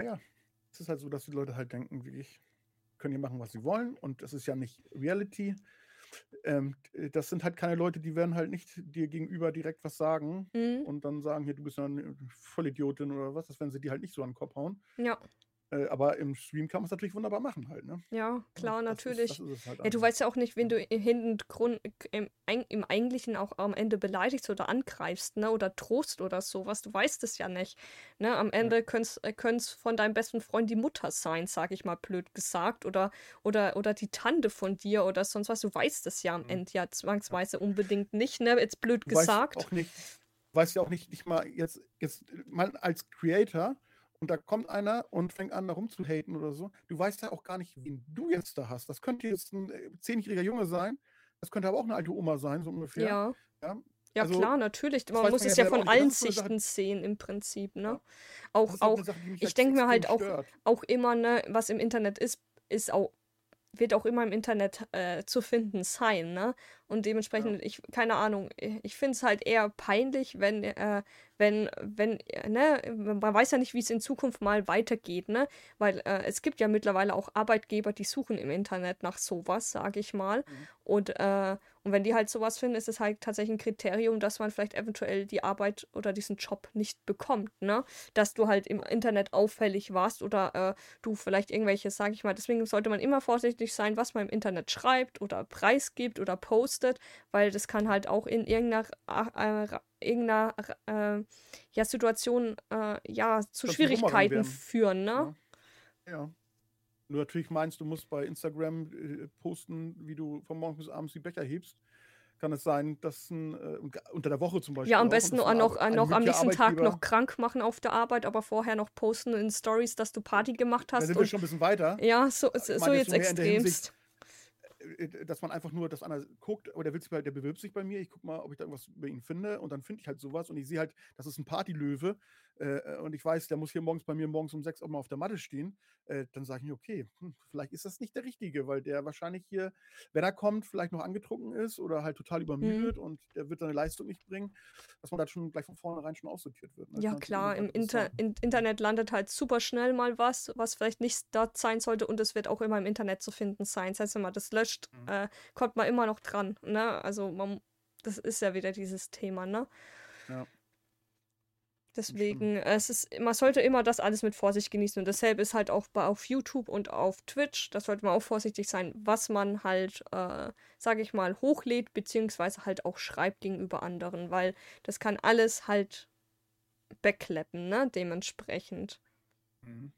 Ja, es ist halt so, dass die Leute halt denken, wie ich, können hier machen, was sie wollen und das ist ja nicht Reality. Ähm, das sind halt keine Leute, die werden halt nicht dir gegenüber direkt was sagen mhm. und dann sagen, hier, du bist eine Vollidiotin oder was, das werden sie dir halt nicht so an den Kopf hauen.
Ja.
Äh, aber im Stream kann man es natürlich wunderbar machen halt, ne?
Ja, klar, das natürlich. Ist, ist halt ja, du weißt ja auch nicht, wen du im, im, im Eigentlichen auch am Ende beleidigst oder angreifst, ne? Oder trost oder sowas. Du weißt es ja nicht. Ne? Am Ende ja. könnte es von deinem besten Freund die Mutter sein, sag ich mal blöd gesagt. Oder, oder, oder die Tante von dir oder sonst was. Du weißt es ja am mhm. Ende ja zwangsweise unbedingt nicht, ne? Jetzt blöd
du
gesagt.
Weißt auch nicht, weißt ja auch nicht, nicht mal jetzt, jetzt mal als Creator und da kommt einer und fängt an, da rumzuhaten oder so. Du weißt ja auch gar nicht, wen du jetzt da hast. Das könnte jetzt ein äh, zehnjähriger Junge sein. Das könnte aber auch eine alte Oma sein, so ungefähr.
Ja. Ja, ja also, klar, natürlich. Man muss es ja von allen Sichten sehen, im Prinzip, ne? Ja. Auch, auch, Sache, ich halt denke mir halt auch, auch immer, ne, was im Internet ist, ist auch wird auch immer im Internet äh, zu finden sein, ne? Und dementsprechend, ja. ich, keine Ahnung, ich finde es halt eher peinlich, wenn, äh, wenn, wenn, ne, man weiß ja nicht, wie es in Zukunft mal weitergeht, ne? Weil äh, es gibt ja mittlerweile auch Arbeitgeber, die suchen im Internet nach sowas, sage ich mal. Mhm. Und, äh, und wenn die halt sowas finden, ist es halt tatsächlich ein Kriterium, dass man vielleicht eventuell die Arbeit oder diesen Job nicht bekommt, ne? Dass du halt im Internet auffällig warst oder äh, du vielleicht irgendwelche, sage ich mal, deswegen sollte man immer vorsichtig sein, was man im Internet schreibt oder preisgibt oder postet, weil das kann halt auch in irgendeiner äh, irgendeiner äh, ja, Situation äh, ja, zu das Schwierigkeiten führen, ne?
Ja. ja. Nur natürlich meinst, du musst bei Instagram äh, posten, wie du von morgens bis abends die Becher hebst. Kann es sein, dass ein, äh, unter der Woche zum Beispiel.
Ja, am besten auch, noch, ein, noch am nächsten Tag noch krank machen auf der Arbeit, aber vorher noch posten in Stories, dass du Party gemacht hast. Da
sind wir schon ein bisschen weiter.
Ja, so, so, so jetzt extremst.
Äh, dass man einfach nur, dass einer guckt, aber der, will sich bei, der bewirbt sich bei mir, ich gucke mal, ob ich da irgendwas über ihn finde und dann finde ich halt sowas und ich sehe halt, das ist ein Partylöwe äh, äh, und ich weiß, der muss hier morgens bei mir morgens um sechs auch mal auf der Matte stehen, äh, dann sage ich mir, okay, hm, vielleicht ist das nicht der Richtige, weil der wahrscheinlich hier, wenn er kommt, vielleicht noch angetrunken ist oder halt total mhm. übermüdet mhm. und der wird seine Leistung nicht bringen, dass man da schon gleich von vornherein schon aussortiert wird.
Ne? Ja, klar, im Inter in Internet landet halt super schnell mal was, was vielleicht nicht dort sein sollte und es wird auch immer im Internet zu finden sein. Das heißt, wenn man das löscht, mhm. äh, kommt man immer noch dran. Ne? Also man, das ist ja wieder dieses Thema, ne?
Ja.
Deswegen, es ist, man sollte immer das alles mit Vorsicht genießen. Und dasselbe ist halt auch bei, auf YouTube und auf Twitch. Da sollte man auch vorsichtig sein, was man halt, äh, sage ich mal, hochlädt, beziehungsweise halt auch schreibt gegenüber anderen, weil das kann alles halt bekleppen, ne? Dementsprechend. Mhm.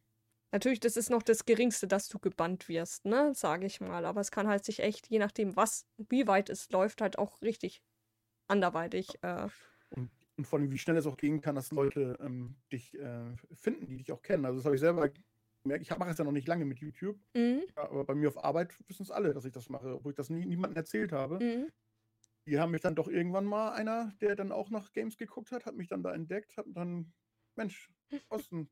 Natürlich, das ist noch das Geringste, dass du gebannt wirst, ne, sage ich mal. Aber es kann halt sich echt, je nachdem, was, wie weit es läuft, halt auch richtig anderweitig. Äh,
und, vor allem, wie schnell es auch gehen kann, dass Leute ähm, dich äh, finden, die dich auch kennen. Also das habe ich selber gemerkt. Ich mache es ja noch nicht lange mit YouTube, mhm. aber bei mir auf Arbeit wissen es alle, dass ich das mache, obwohl ich das nie, niemandem erzählt habe. Mhm. Die haben mich dann doch irgendwann mal einer, der dann auch nach Games geguckt hat, hat mich dann da entdeckt, hat dann, Mensch, Osten,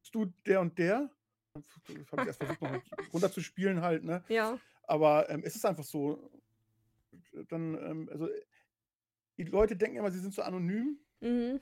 bist du der und der? Das habe ich erst versucht, noch runterzuspielen halt, ne?
Ja.
Aber ähm, es ist einfach so, dann, ähm, also die Leute denken immer, sie sind so anonym. Mhm.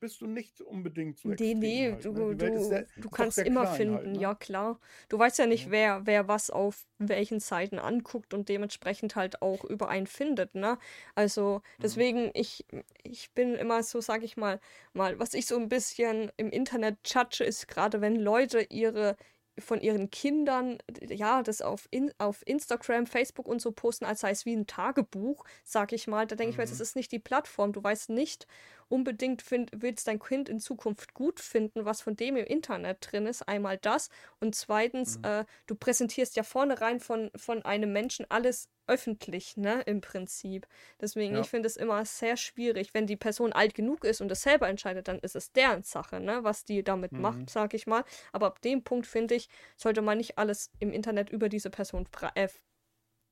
bist du nicht unbedingt
so Nee, nee, halt, du, ne? du, sehr, du kannst immer finden, halt, ne? ja klar. Du weißt ja nicht, ja. wer, wer was auf welchen Seiten anguckt und dementsprechend halt auch über einen findet, ne? Also mhm. deswegen, mhm. ich, ich bin immer so, sag ich mal, mal, was ich so ein bisschen im Internet judge, ist gerade, wenn Leute ihre von ihren Kindern, ja, das auf, in, auf Instagram, Facebook und so posten, als sei es wie ein Tagebuch, sag ich mal. Da denke mhm. ich mir, das ist nicht die Plattform. Du weißt nicht unbedingt, find, willst dein Kind in Zukunft gut finden, was von dem im Internet drin ist. Einmal das. Und zweitens, mhm. äh, du präsentierst ja vornherein von, von einem Menschen alles öffentlich, ne, im Prinzip. Deswegen, ja. ich finde es immer sehr schwierig. Wenn die Person alt genug ist und das selber entscheidet, dann ist es deren Sache, ne, was die damit mhm. macht, sag ich mal. Aber ab dem Punkt, finde ich, sollte man nicht alles im Internet über diese Person äh,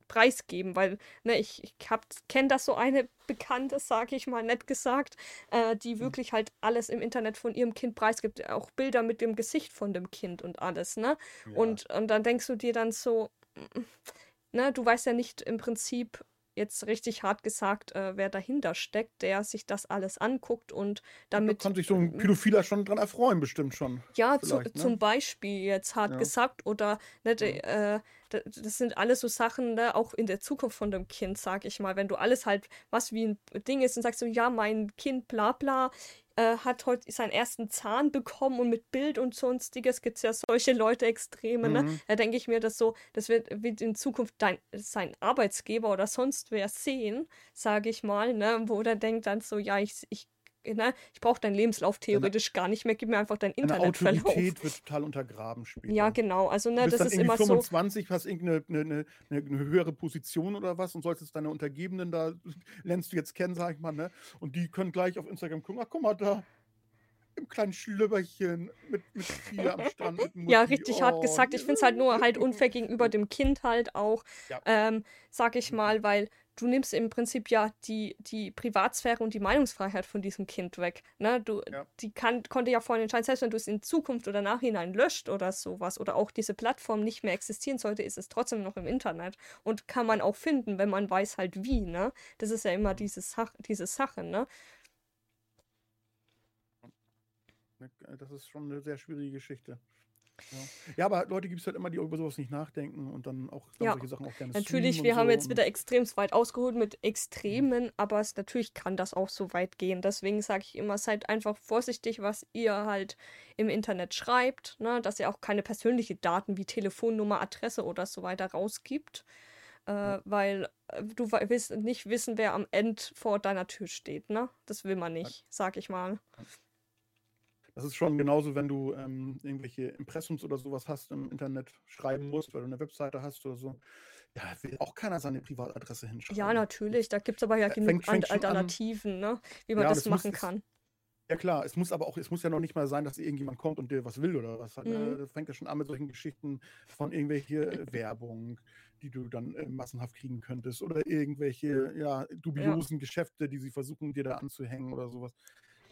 preisgeben, weil, ne, ich, ich kenne das so eine Bekannte, sag ich mal, nett gesagt, äh, die mhm. wirklich halt alles im Internet von ihrem Kind preisgibt, auch Bilder mit dem Gesicht von dem Kind und alles, ne? Ja. Und, und dann denkst du dir dann so, ne, du weißt ja nicht im Prinzip jetzt richtig hart gesagt, äh, wer dahinter steckt, der sich das alles anguckt und damit.
Da kann sich so ein Pädophiler schon dran erfreuen, bestimmt schon.
Ja, zu, ne? zum Beispiel jetzt hart ja. gesagt oder ne, ja. äh, das sind alles so Sachen, ne, auch in der Zukunft von dem Kind, sag ich mal. Wenn du alles halt, was wie ein Ding ist und sagst so, ja, mein Kind, bla bla, äh, hat heute seinen ersten Zahn bekommen und mit Bild und sonstiges gibt es ja solche Leute Extreme, ne? Mhm. Da denke ich mir, dass so, das wird, wird in Zukunft dein, sein Arbeitsgeber oder sonst wer sehen, sage ich mal, ne? Wo der denkt dann so, ja, ich, ich ne, ich brauche deinen Lebenslauf theoretisch gar nicht mehr, gib mir einfach dein Internetverlauf.
Die Autorität wird total untergraben später.
Ja, genau. Also, ne, das ist immer
25, so. 25, hast irgendeine eine, eine, eine, höhere Position oder was und solltest deine Untergebenen da, lernst du jetzt kennen, sag ich mal, ne? Und die können gleich auf Instagram gucken, ach, guck mal da, im kleinen Schlüpperchen mit, mit Tier am Strand.
ja, richtig oh, hart gesagt. Ich finde es halt nur halt unfair gegenüber dem Kind halt auch, ja. ähm, sag ich mal, weil du nimmst im Prinzip ja die, die Privatsphäre und die Meinungsfreiheit von diesem Kind weg. Ne? Du, ja. Die kann, konnte ja vorhin entscheiden, selbst wenn du es in Zukunft oder Nachhinein löscht oder sowas oder auch diese Plattform nicht mehr existieren sollte, ist es trotzdem noch im Internet und kann man auch finden, wenn man weiß halt wie. Ne? Das ist ja immer diese, Sach diese Sache. Ne?
Das ist schon eine sehr schwierige Geschichte. Ja. ja, aber Leute gibt es halt immer, die über sowas nicht nachdenken und dann auch dann
ja. solche Sachen auch gerne Natürlich, wir haben so jetzt wieder extrem weit ausgeholt mit Extremen, mhm. aber es, natürlich kann das auch so weit gehen. Deswegen sage ich immer, seid einfach vorsichtig, was ihr halt im Internet schreibt, ne? dass ihr auch keine persönlichen Daten wie Telefonnummer, Adresse oder so weiter rausgibt. Äh, ja. Weil äh, du willst nicht wissen, wer am Ende vor deiner Tür steht, ne? Das will man nicht, sag ich mal.
Das ist schon genauso, wenn du ähm, irgendwelche Impressums oder sowas hast im Internet schreiben musst, weil du eine Webseite hast oder so. Ja, will auch keiner seine Privatadresse hinschreiben.
Ja, natürlich. Da gibt es aber ja genug fängt, fängt Alternativen, an, ne? wie man ja, das, das machen muss, kann.
Ja klar, es muss aber auch, es muss ja noch nicht mal sein, dass irgendjemand kommt und dir was will oder was. Mhm. Das fängt ja schon an mit solchen Geschichten von irgendwelche äh, Werbung, die du dann äh, massenhaft kriegen könntest oder irgendwelche ja, dubiosen ja. Geschäfte, die sie versuchen dir da anzuhängen oder sowas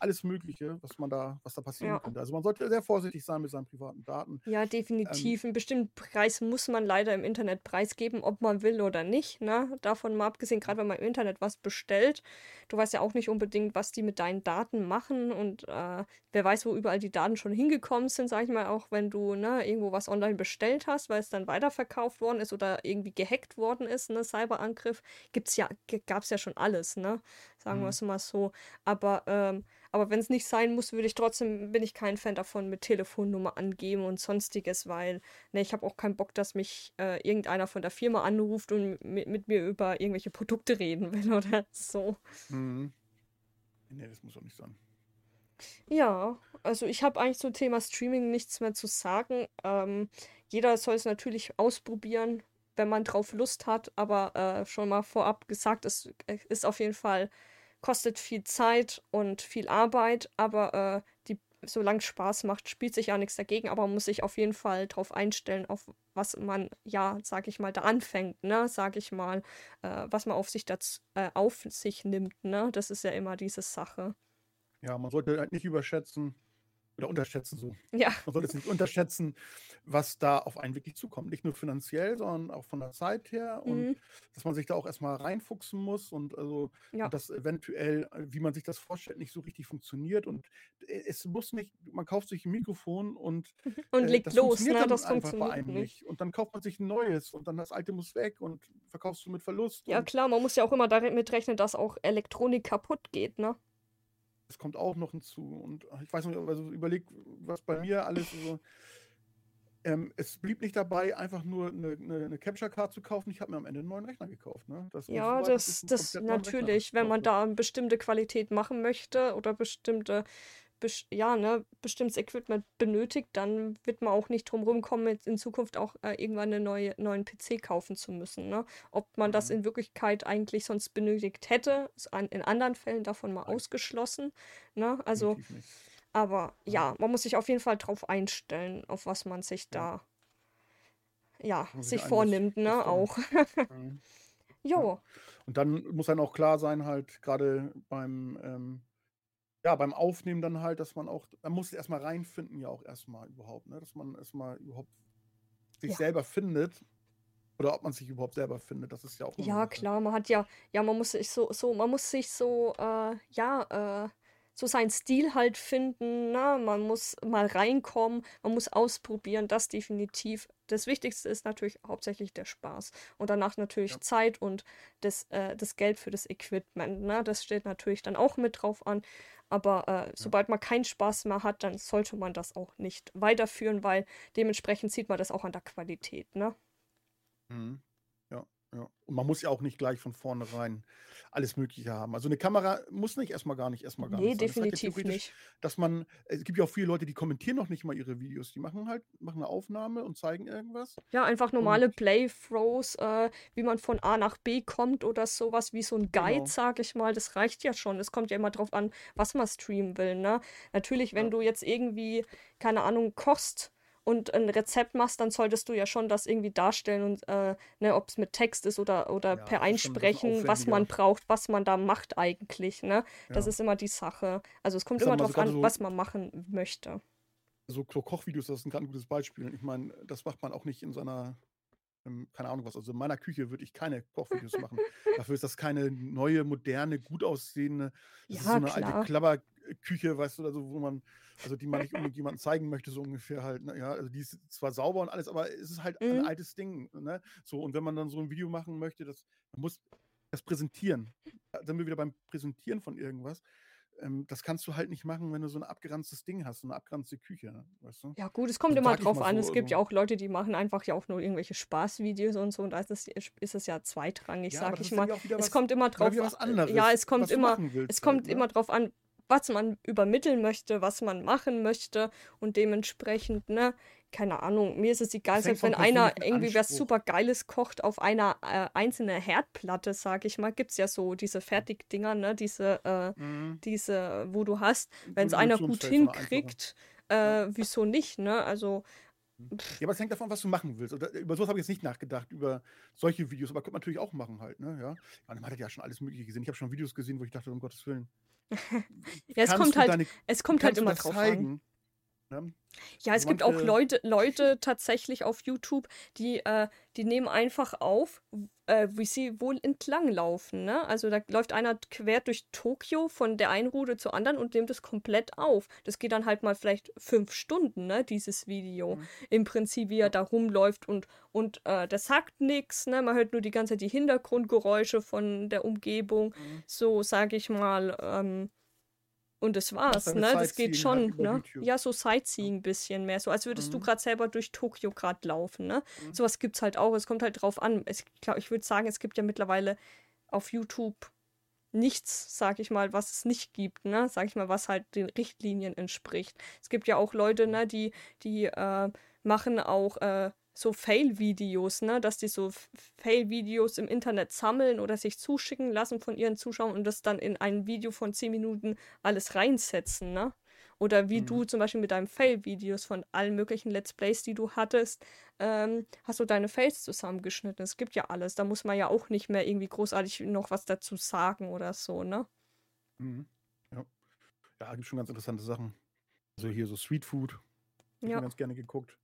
alles Mögliche, was man da, was da passieren ja. könnte. Also man sollte sehr vorsichtig sein mit seinen privaten Daten.
Ja, definitiv. Ähm, Einen bestimmten Preis muss man leider im Internet preisgeben, ob man will oder nicht. Ne? Davon mal abgesehen, gerade wenn man im Internet was bestellt, du weißt ja auch nicht unbedingt, was die mit deinen Daten machen und äh, wer weiß, wo überall die Daten schon hingekommen sind, sag ich mal, auch wenn du ne, irgendwo was online bestellt hast, weil es dann weiterverkauft worden ist oder irgendwie gehackt worden ist, ne, Cyberangriff, gibt's ja, gab es ja schon alles, ne? Sagen mhm. wir es mal so. Aber ähm, aber wenn es nicht sein muss, würde ich trotzdem, bin ich kein Fan davon, mit Telefonnummer angeben und sonstiges, weil ne, ich habe auch keinen Bock, dass mich äh, irgendeiner von der Firma anruft und mit, mit, mir über irgendwelche Produkte reden will oder so.
Mhm. Nee, das muss auch nicht sein.
Ja, also ich habe eigentlich zum Thema Streaming nichts mehr zu sagen. Ähm, jeder soll es natürlich ausprobieren, wenn man drauf Lust hat, aber äh, schon mal vorab gesagt, es ist auf jeden Fall kostet viel Zeit und viel Arbeit, aber äh, die, solange es Spaß macht, spielt sich ja nichts dagegen, aber man muss sich auf jeden Fall darauf einstellen, auf was man, ja, sag ich mal, da anfängt, ne, sag ich mal, äh, was man auf sich dazu, äh, auf sich nimmt, ne, das ist ja immer diese Sache.
Ja, man sollte halt nicht überschätzen, oder unterschätzen so.
Ja.
Man sollte es nicht unterschätzen, was da auf einen wirklich zukommt. Nicht nur finanziell, sondern auch von der Zeit her und
Mhm.
dass man sich da auch erstmal reinfuchsen muss und also
Ja.
und das eventuell, wie man sich das vorstellt, nicht so richtig funktioniert. Und äh, es muss nicht, man kauft sich ein Mikrofon und
Und
äh,
legt
das
los,
funktioniert
ne?
dann
Das
einfach bei
funktioniert
einem
nicht.
nicht. Und dann kauft man sich ein neues und dann das alte muss weg und verkaufst du mit Verlust.
Ja,
Und
klar, man muss ja auch immer damit rechnen, dass auch Elektronik kaputt geht, ne?
Das kommt auch noch hinzu. Und ach, ich weiß nicht, also überleg, was bei mir alles so. Ähm, es blieb nicht dabei, einfach nur eine, eine, eine Capture Card zu kaufen. Ich habe mir am Ende einen neuen Rechner gekauft. Ne? Das
Ja,
so
das, das natürlich, wenn man da eine bestimmte Qualität machen möchte oder bestimmte, bes- ja, ne, bestimmtes Equipment benötigt, dann wird man auch nicht drum rumkommen, jetzt in Zukunft auch äh, irgendwann einen neue, neuen PC kaufen zu müssen, ne? Ob man das
Mhm.
in Wirklichkeit eigentlich sonst benötigt hätte, ist an, in anderen Fällen davon mal ausgeschlossen, ne? Also, aber
Ja,
ja, man muss sich auf jeden Fall drauf einstellen, auf was man sich
ja.
da, ja,
sich
vornimmt, ne, auch.
Mhm. Ja.
Jo,
Und dann muss dann auch klar sein, halt, gerade beim, ähm, ja, beim Aufnehmen dann halt, dass man auch, man muss erstmal reinfinden, ja auch erstmal überhaupt, ne? Dass man erstmal überhaupt sich
ja.
selber findet. Oder ob man sich überhaupt selber findet, das ist ja auch
Ja, klar, man hat ja, ja, man muss sich so, so, man muss sich so, äh, ja, äh, so seinen Stil halt finden, ne? Man muss mal reinkommen, man muss ausprobieren, das definitiv. Das Wichtigste ist natürlich hauptsächlich der Spaß. Und danach natürlich
Ja.
Zeit und das, äh, das Geld für das Equipment, ne? Das steht natürlich dann auch mit drauf an. Aber äh,
Ja.
sobald man keinen Spaß mehr hat, dann sollte man das auch nicht weiterführen, weil dementsprechend sieht man das auch an der Qualität, ne?
Mhm. Ja. Und man muss ja auch nicht gleich von vornherein alles Mögliche haben. Also eine Kamera muss nicht erstmal gar nicht erstmal gar
Nee,
nicht sein. Das hat ja
definitiv nicht.
dass man, es gibt ja auch viele Leute, die kommentieren noch nicht mal ihre Videos. Die machen halt, machen eine Aufnahme und zeigen irgendwas.
Ja, einfach normale Playthroughs, äh, wie man von A nach B kommt oder sowas, wie so ein Guide,
genau.
sag ich mal, das reicht ja schon. Es kommt ja immer drauf an, was man streamen will, ne? Natürlich, wenn
Ja.
du jetzt irgendwie, keine Ahnung, kochst und ein Rezept machst, dann solltest du ja schon das irgendwie darstellen und, äh, ne, ob es mit Text ist oder, oder
Ja,
per
schon ein
Einsprechen, was man braucht, was man da macht eigentlich, ne? Das
Ja.
ist immer die Sache. Also es kommt
Ich
immer
gerade
an,
so,
was man machen möchte.
so Ko- Kochvideos, das ist ein ganz gutes Beispiel. Ich meine, das macht man auch nicht in seiner, ähm, keine Ahnung was. Also in meiner Küche würde ich keine Kochvideos machen. Dafür ist das keine neue, moderne, gut aussehende, das ist so
Ja,
eine alte
klar.
Klabberküche, weißt du, also wo man, also die man nicht unbedingt jemandem zeigen möchte, so ungefähr halt. Ne? Ja, also die ist zwar sauber und alles, aber es ist halt ein
Mhm.
altes Ding. Ne? So, und wenn man dann so ein Video machen möchte, das man muss das präsentieren. Da sind wir wieder beim Präsentieren von irgendwas. Ähm, das kannst du halt nicht machen, wenn du so ein abgeranztes Ding hast, so eine abgeranzte Küche, ne? weißt du?
Ja, gut, es kommt
Also
immer drauf an.
so,
Es gibt ja
also.
auch Leute, die machen einfach ja auch nur irgendwelche Spaßvideos und so. Und da ist es, ist es ja zweitrangig,
Ja,
sag ich mal. Es
was,
kommt immer drauf an. Ja, es kommt immer,
machen
es
willst halt,
kommt
ne?
immer drauf an, was man übermitteln möchte, was man machen möchte. Und dementsprechend, ne, keine Ahnung, mir ist es egal, selbst wenn einer irgendwie was super Geiles kocht auf einer äh, einzelnen Herdplatte, sag ich mal, gibt es ja so diese Fertigdinger, ne, diese, äh,
Mhm.
diese, wo du hast. Wenn es
ein
einer gut hinkriegt, äh, wieso nicht, ne? Also,
Ja, aber es hängt davon, was du machen willst. Oder, über sowas habe ich jetzt nicht nachgedacht, über solche Videos, aber könnte man natürlich auch machen halt, ne? Ja. Man hat ja schon alles Mögliche gesehen. Ich habe schon Videos gesehen, wo ich dachte, um Gottes Willen.
ja, es kommt halt,
deine,
es kommt halt immer drauf an.
Ne?
Ja, es
Also
gibt auch
manche,
Leute, Leute tatsächlich auf YouTube, die, äh, die nehmen einfach auf, äh, wie sie wohl entlang laufen, ne? Also da läuft einer quer durch Tokio von der einen Route zur anderen und nimmt es komplett auf. Das geht dann halt mal vielleicht fünf Stunden, ne, dieses Video.
Mhm.
Im Prinzip, wie er da rumläuft und, und äh, der sagt nichts, ne? Man hört nur die ganze Zeit die Hintergrundgeräusche von der Umgebung,
Mhm.
so sag ich mal, ähm, und das war's,
deine
ne? Das geht
halt
schon, ne? Ja, so
Ja.
Sightseeing ein bisschen mehr. So als würdest du
Mhm.
gerade selber durch Tokio gerade laufen, ne?
Mhm.
Sowas gibt's halt auch. Es kommt halt drauf an. Es, glaub, ich würde sagen, es gibt ja mittlerweile auf YouTube nichts, sag ich mal, was es nicht gibt, ne? Sag ich mal, was halt den Richtlinien entspricht. Es gibt ja auch Leute, ne, die, die äh, machen auch äh, so Fail-Videos, ne, dass die so Fail-Videos im Internet sammeln oder sich zuschicken lassen von ihren Zuschauern und das dann in ein Video von 10 Minuten alles reinsetzen, ne? Oder wie
Mhm.
du zum Beispiel mit deinen Fail-Videos von allen möglichen Let's Plays, die du hattest, ähm, hast du deine Fails zusammengeschnitten. Es gibt ja alles. Da muss man ja auch nicht mehr irgendwie großartig noch was dazu sagen oder so, ne?
Mhm. Ja. ja, gibt schon ganz interessante Sachen. Also hier so Street Food.
Ja.
Ich ganz gerne geguckt.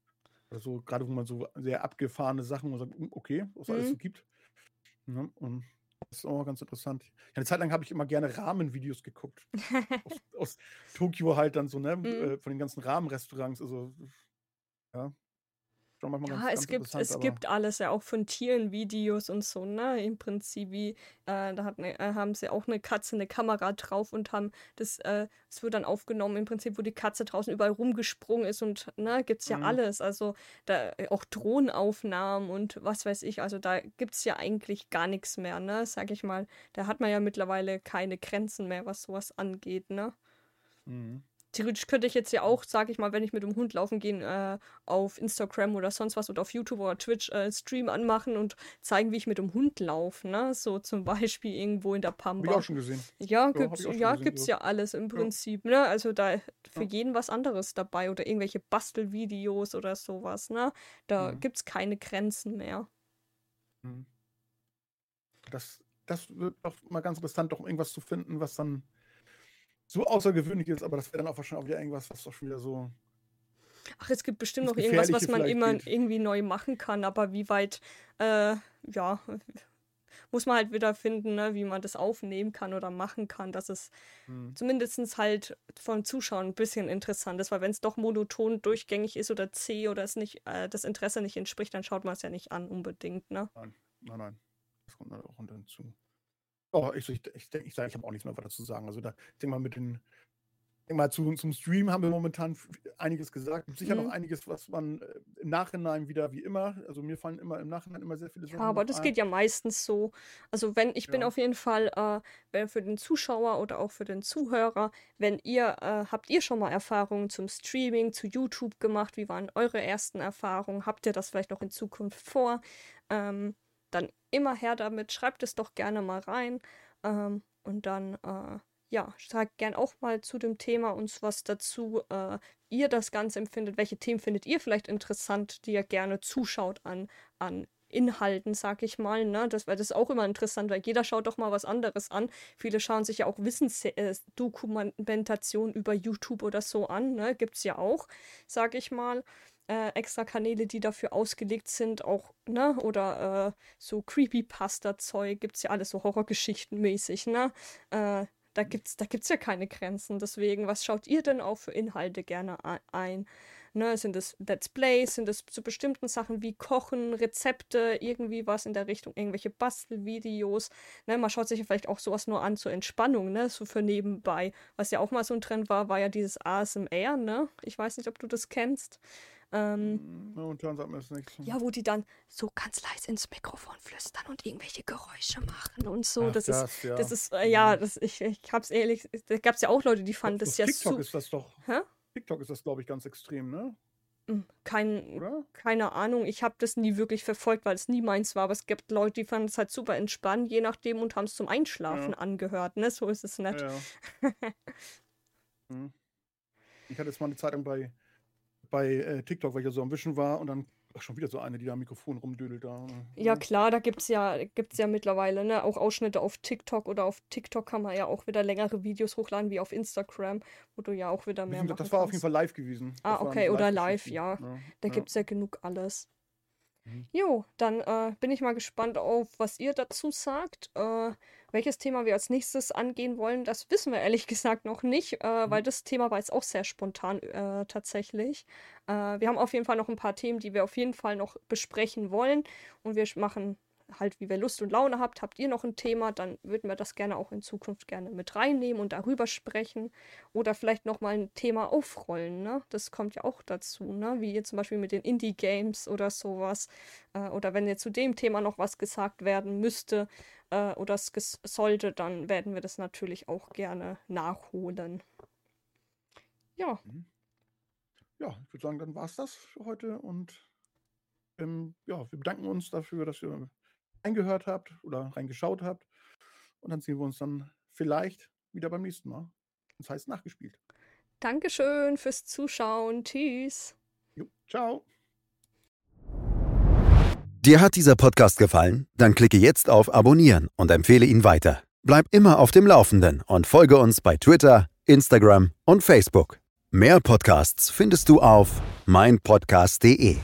Also gerade wo man so sehr abgefahrene Sachen, man sagt, "Hm, okay, was alles
Mhm.
so gibt. Ja, und das ist auch ganz interessant. Ja, eine Zeit lang habe ich immer gerne Rahmenvideos geguckt. aus, aus Tokio halt dann so, ne?
Mhm.
Äh, von den ganzen Rahmenrestaurants. Also, ja. Schon manchmal ganz,
Ja, es
ganz
gibt,
interessant,
es gibt alles, ja auch von Tieren Videos und so, ne? Im Prinzip wie, äh, da hat ne, äh, haben sie auch eine Katze, eine Kamera drauf und haben das, äh, es wird dann aufgenommen, im Prinzip, wo die Katze draußen überall rumgesprungen ist und ne, gibt's ja
Mhm.
alles. Also da äh, auch Drohnenaufnahmen und was weiß ich, also da gibt's ja eigentlich gar nichts mehr, ne? Sag ich mal. Da hat man ja mittlerweile keine Grenzen mehr, was sowas angeht, ne?
Mhm.
Theoretisch könnte ich jetzt ja auch, sag ich mal, wenn ich mit dem Hund laufen gehe, äh, auf Instagram oder sonst was oder auf YouTube oder Twitch äh, Stream anmachen und zeigen, wie ich mit dem Hund laufe, ne? So zum Beispiel irgendwo in der
Hab ich
Pampa.
auch schon gesehen.
Ja, gibt's, ja,
gesehen,
gibt's ja alles im
Ja.
Prinzip, ne? Also da für
Ja.
jeden was anderes dabei oder irgendwelche Bastelvideos oder sowas, ne? Da
Mhm.
gibt's keine Grenzen mehr.
Mhm. Das, das wird auch mal ganz interessant, doch irgendwas zu finden, was dann so außergewöhnlich ist, aber das wäre dann auch wahrscheinlich auch wieder irgendwas, was doch schon wieder so.
Ach, es gibt bestimmt noch irgendwas, was man immer
geht.
irgendwie neu machen kann, aber wie weit, äh, ja, muss man halt wieder finden, ne, wie man das aufnehmen kann oder machen kann, dass es
Mhm.
zumindest halt von Zuschauern ein bisschen interessant ist, weil wenn es doch monoton durchgängig ist oder zäh oder es nicht, äh, das Interesse nicht entspricht, dann schaut man es ja nicht an unbedingt, ne?
Nein, nein, nein. Das kommt dann auch hinzu. Oh, ich, ich, ich denke, ich, ich habe auch nichts mehr weiter zu sagen. Also da, ich denke mal, mit den, ich denk mal zu, zum Stream haben wir momentan einiges gesagt. Sicher
Mhm.
noch einiges, was man äh, im Nachhinein wieder wie immer, also mir fallen immer im Nachhinein immer sehr viele
Ja,
Sachen
aber
noch
das
ein.
geht ja meistens so. Also wenn, ich bin
Ja.
auf jeden Fall, äh, wenn für den Zuschauer oder auch für den Zuhörer, wenn ihr, äh, habt ihr schon mal Erfahrungen zum Streaming, zu YouTube gemacht? Wie waren eure ersten Erfahrungen? Habt ihr das vielleicht noch in Zukunft vor? Ähm, immer her damit, schreibt es doch gerne mal rein. Ähm, und dann, äh, ja, sagt gern auch mal zu dem Thema uns was dazu, äh, ihr das Ganze empfindet. Welche Themen findet ihr vielleicht interessant, die ihr gerne zuschaut an, an Inhalten, sag ich mal, ne? Das, weil das ist auch immer interessant, weil jeder schaut doch mal was anderes an. Viele schauen sich ja auch Wissensdokumentation über YouTube oder so an, ne? Gibt's ja auch, sag ich mal. Äh, extra Kanäle, die dafür ausgelegt sind, auch, ne? Oder äh, so Creepypasta-Zeug, gibt's ja alles so Horrorgeschichten mäßig, ne? Äh, da gibt's, da gibt's ja keine Grenzen. Deswegen, was schaut ihr denn auch für Inhalte gerne ein? Ne, sind es Let's Plays, sind es zu bestimmten Sachen wie Kochen, Rezepte, irgendwie was in der Richtung, irgendwelche Bastelvideos. Ne, man schaut sich ja vielleicht auch sowas nur an zur Entspannung, ne, so für nebenbei. Was ja auch mal so ein Trend war, war ja dieses ASMR, ne? Ich weiß nicht, ob du das kennst. Ähm,
Mm, Momentan sagt mir das nichts.
ja, wo die dann so ganz leise ins Mikrofon flüstern und irgendwelche Geräusche machen und so.
Ach,
das, ist,
das, ja.
das ist, äh, ja,
Mhm.
das, ich, ich hab's ehrlich, da gab's ja auch Leute, die fanden
Auf
das ja
TikTok
so.
ist das doch.
Hä?
TikTok ist das, glaube ich, ganz extrem, ne?
Hm, Kein,
Oder?
keine Ahnung, ich habe das nie wirklich verfolgt, weil es nie meins war, aber es gibt Leute, die fanden es halt super entspannt, je nachdem, und haben es zum Einschlafen
Ja.
angehört, ne? So ist es nicht.
Ja. Mhm. Ich hatte jetzt mal eine Zeit lang bei, bei äh, TikTok, weil ich ja so am Wischen war und dann ach, schon wieder so eine, die da am Mikrofon rumdödelt. Da, äh,
Ja,
ne?
klar, da gibt's ja, gibt's ja mittlerweile, ne, auch Ausschnitte auf TikTok oder auf TikTok kann man ja auch wieder längere Videos hochladen wie auf Instagram, wo du ja auch wieder
Wie
mehr machen
Das war auf jeden
kannst.
Fall live gewesen.
Ah,
Das
okay, oder live, ja.
ne?
Da
Ja.
gibt's ja genug alles.
Mhm.
Jo, dann äh, bin ich mal gespannt auf, was ihr dazu sagt. Äh, welches Thema wir als nächstes angehen wollen, das wissen wir ehrlich gesagt noch nicht, äh, weil
Mhm.
das Thema war jetzt auch sehr spontan äh, tatsächlich. Äh, wir haben auf jeden Fall noch ein paar Themen, die wir auf jeden Fall noch besprechen wollen und wir machen halt, wie wir Lust und Laune habt. Habt ihr noch ein Thema, dann würden wir das gerne auch in Zukunft gerne mit reinnehmen und darüber sprechen oder vielleicht noch mal ein Thema aufrollen, ne? Das kommt ja auch dazu, ne? Wie ihr zum Beispiel mit den Indie-Games oder sowas. Äh, oder wenn jetzt zu dem Thema noch was gesagt werden müsste äh, oder es sollte, dann werden wir das natürlich auch gerne nachholen. Ja,
Mhm. Ja, ich würde sagen, dann war es das für heute und ähm, ja, wir bedanken uns dafür, dass ihr eingehört habt oder reingeschaut habt und dann sehen wir uns dann vielleicht wieder beim nächsten Mal. Das heißt nachgespielt.
Dankeschön fürs Zuschauen. Tschüss.
Jo, ciao.
Dir hat dieser Podcast gefallen? Dann klicke jetzt auf Abonnieren und empfehle ihn weiter. Bleib immer auf dem Laufenden und folge uns bei Twitter, Instagram und Facebook. Mehr Podcasts findest du auf meinpodcast.de.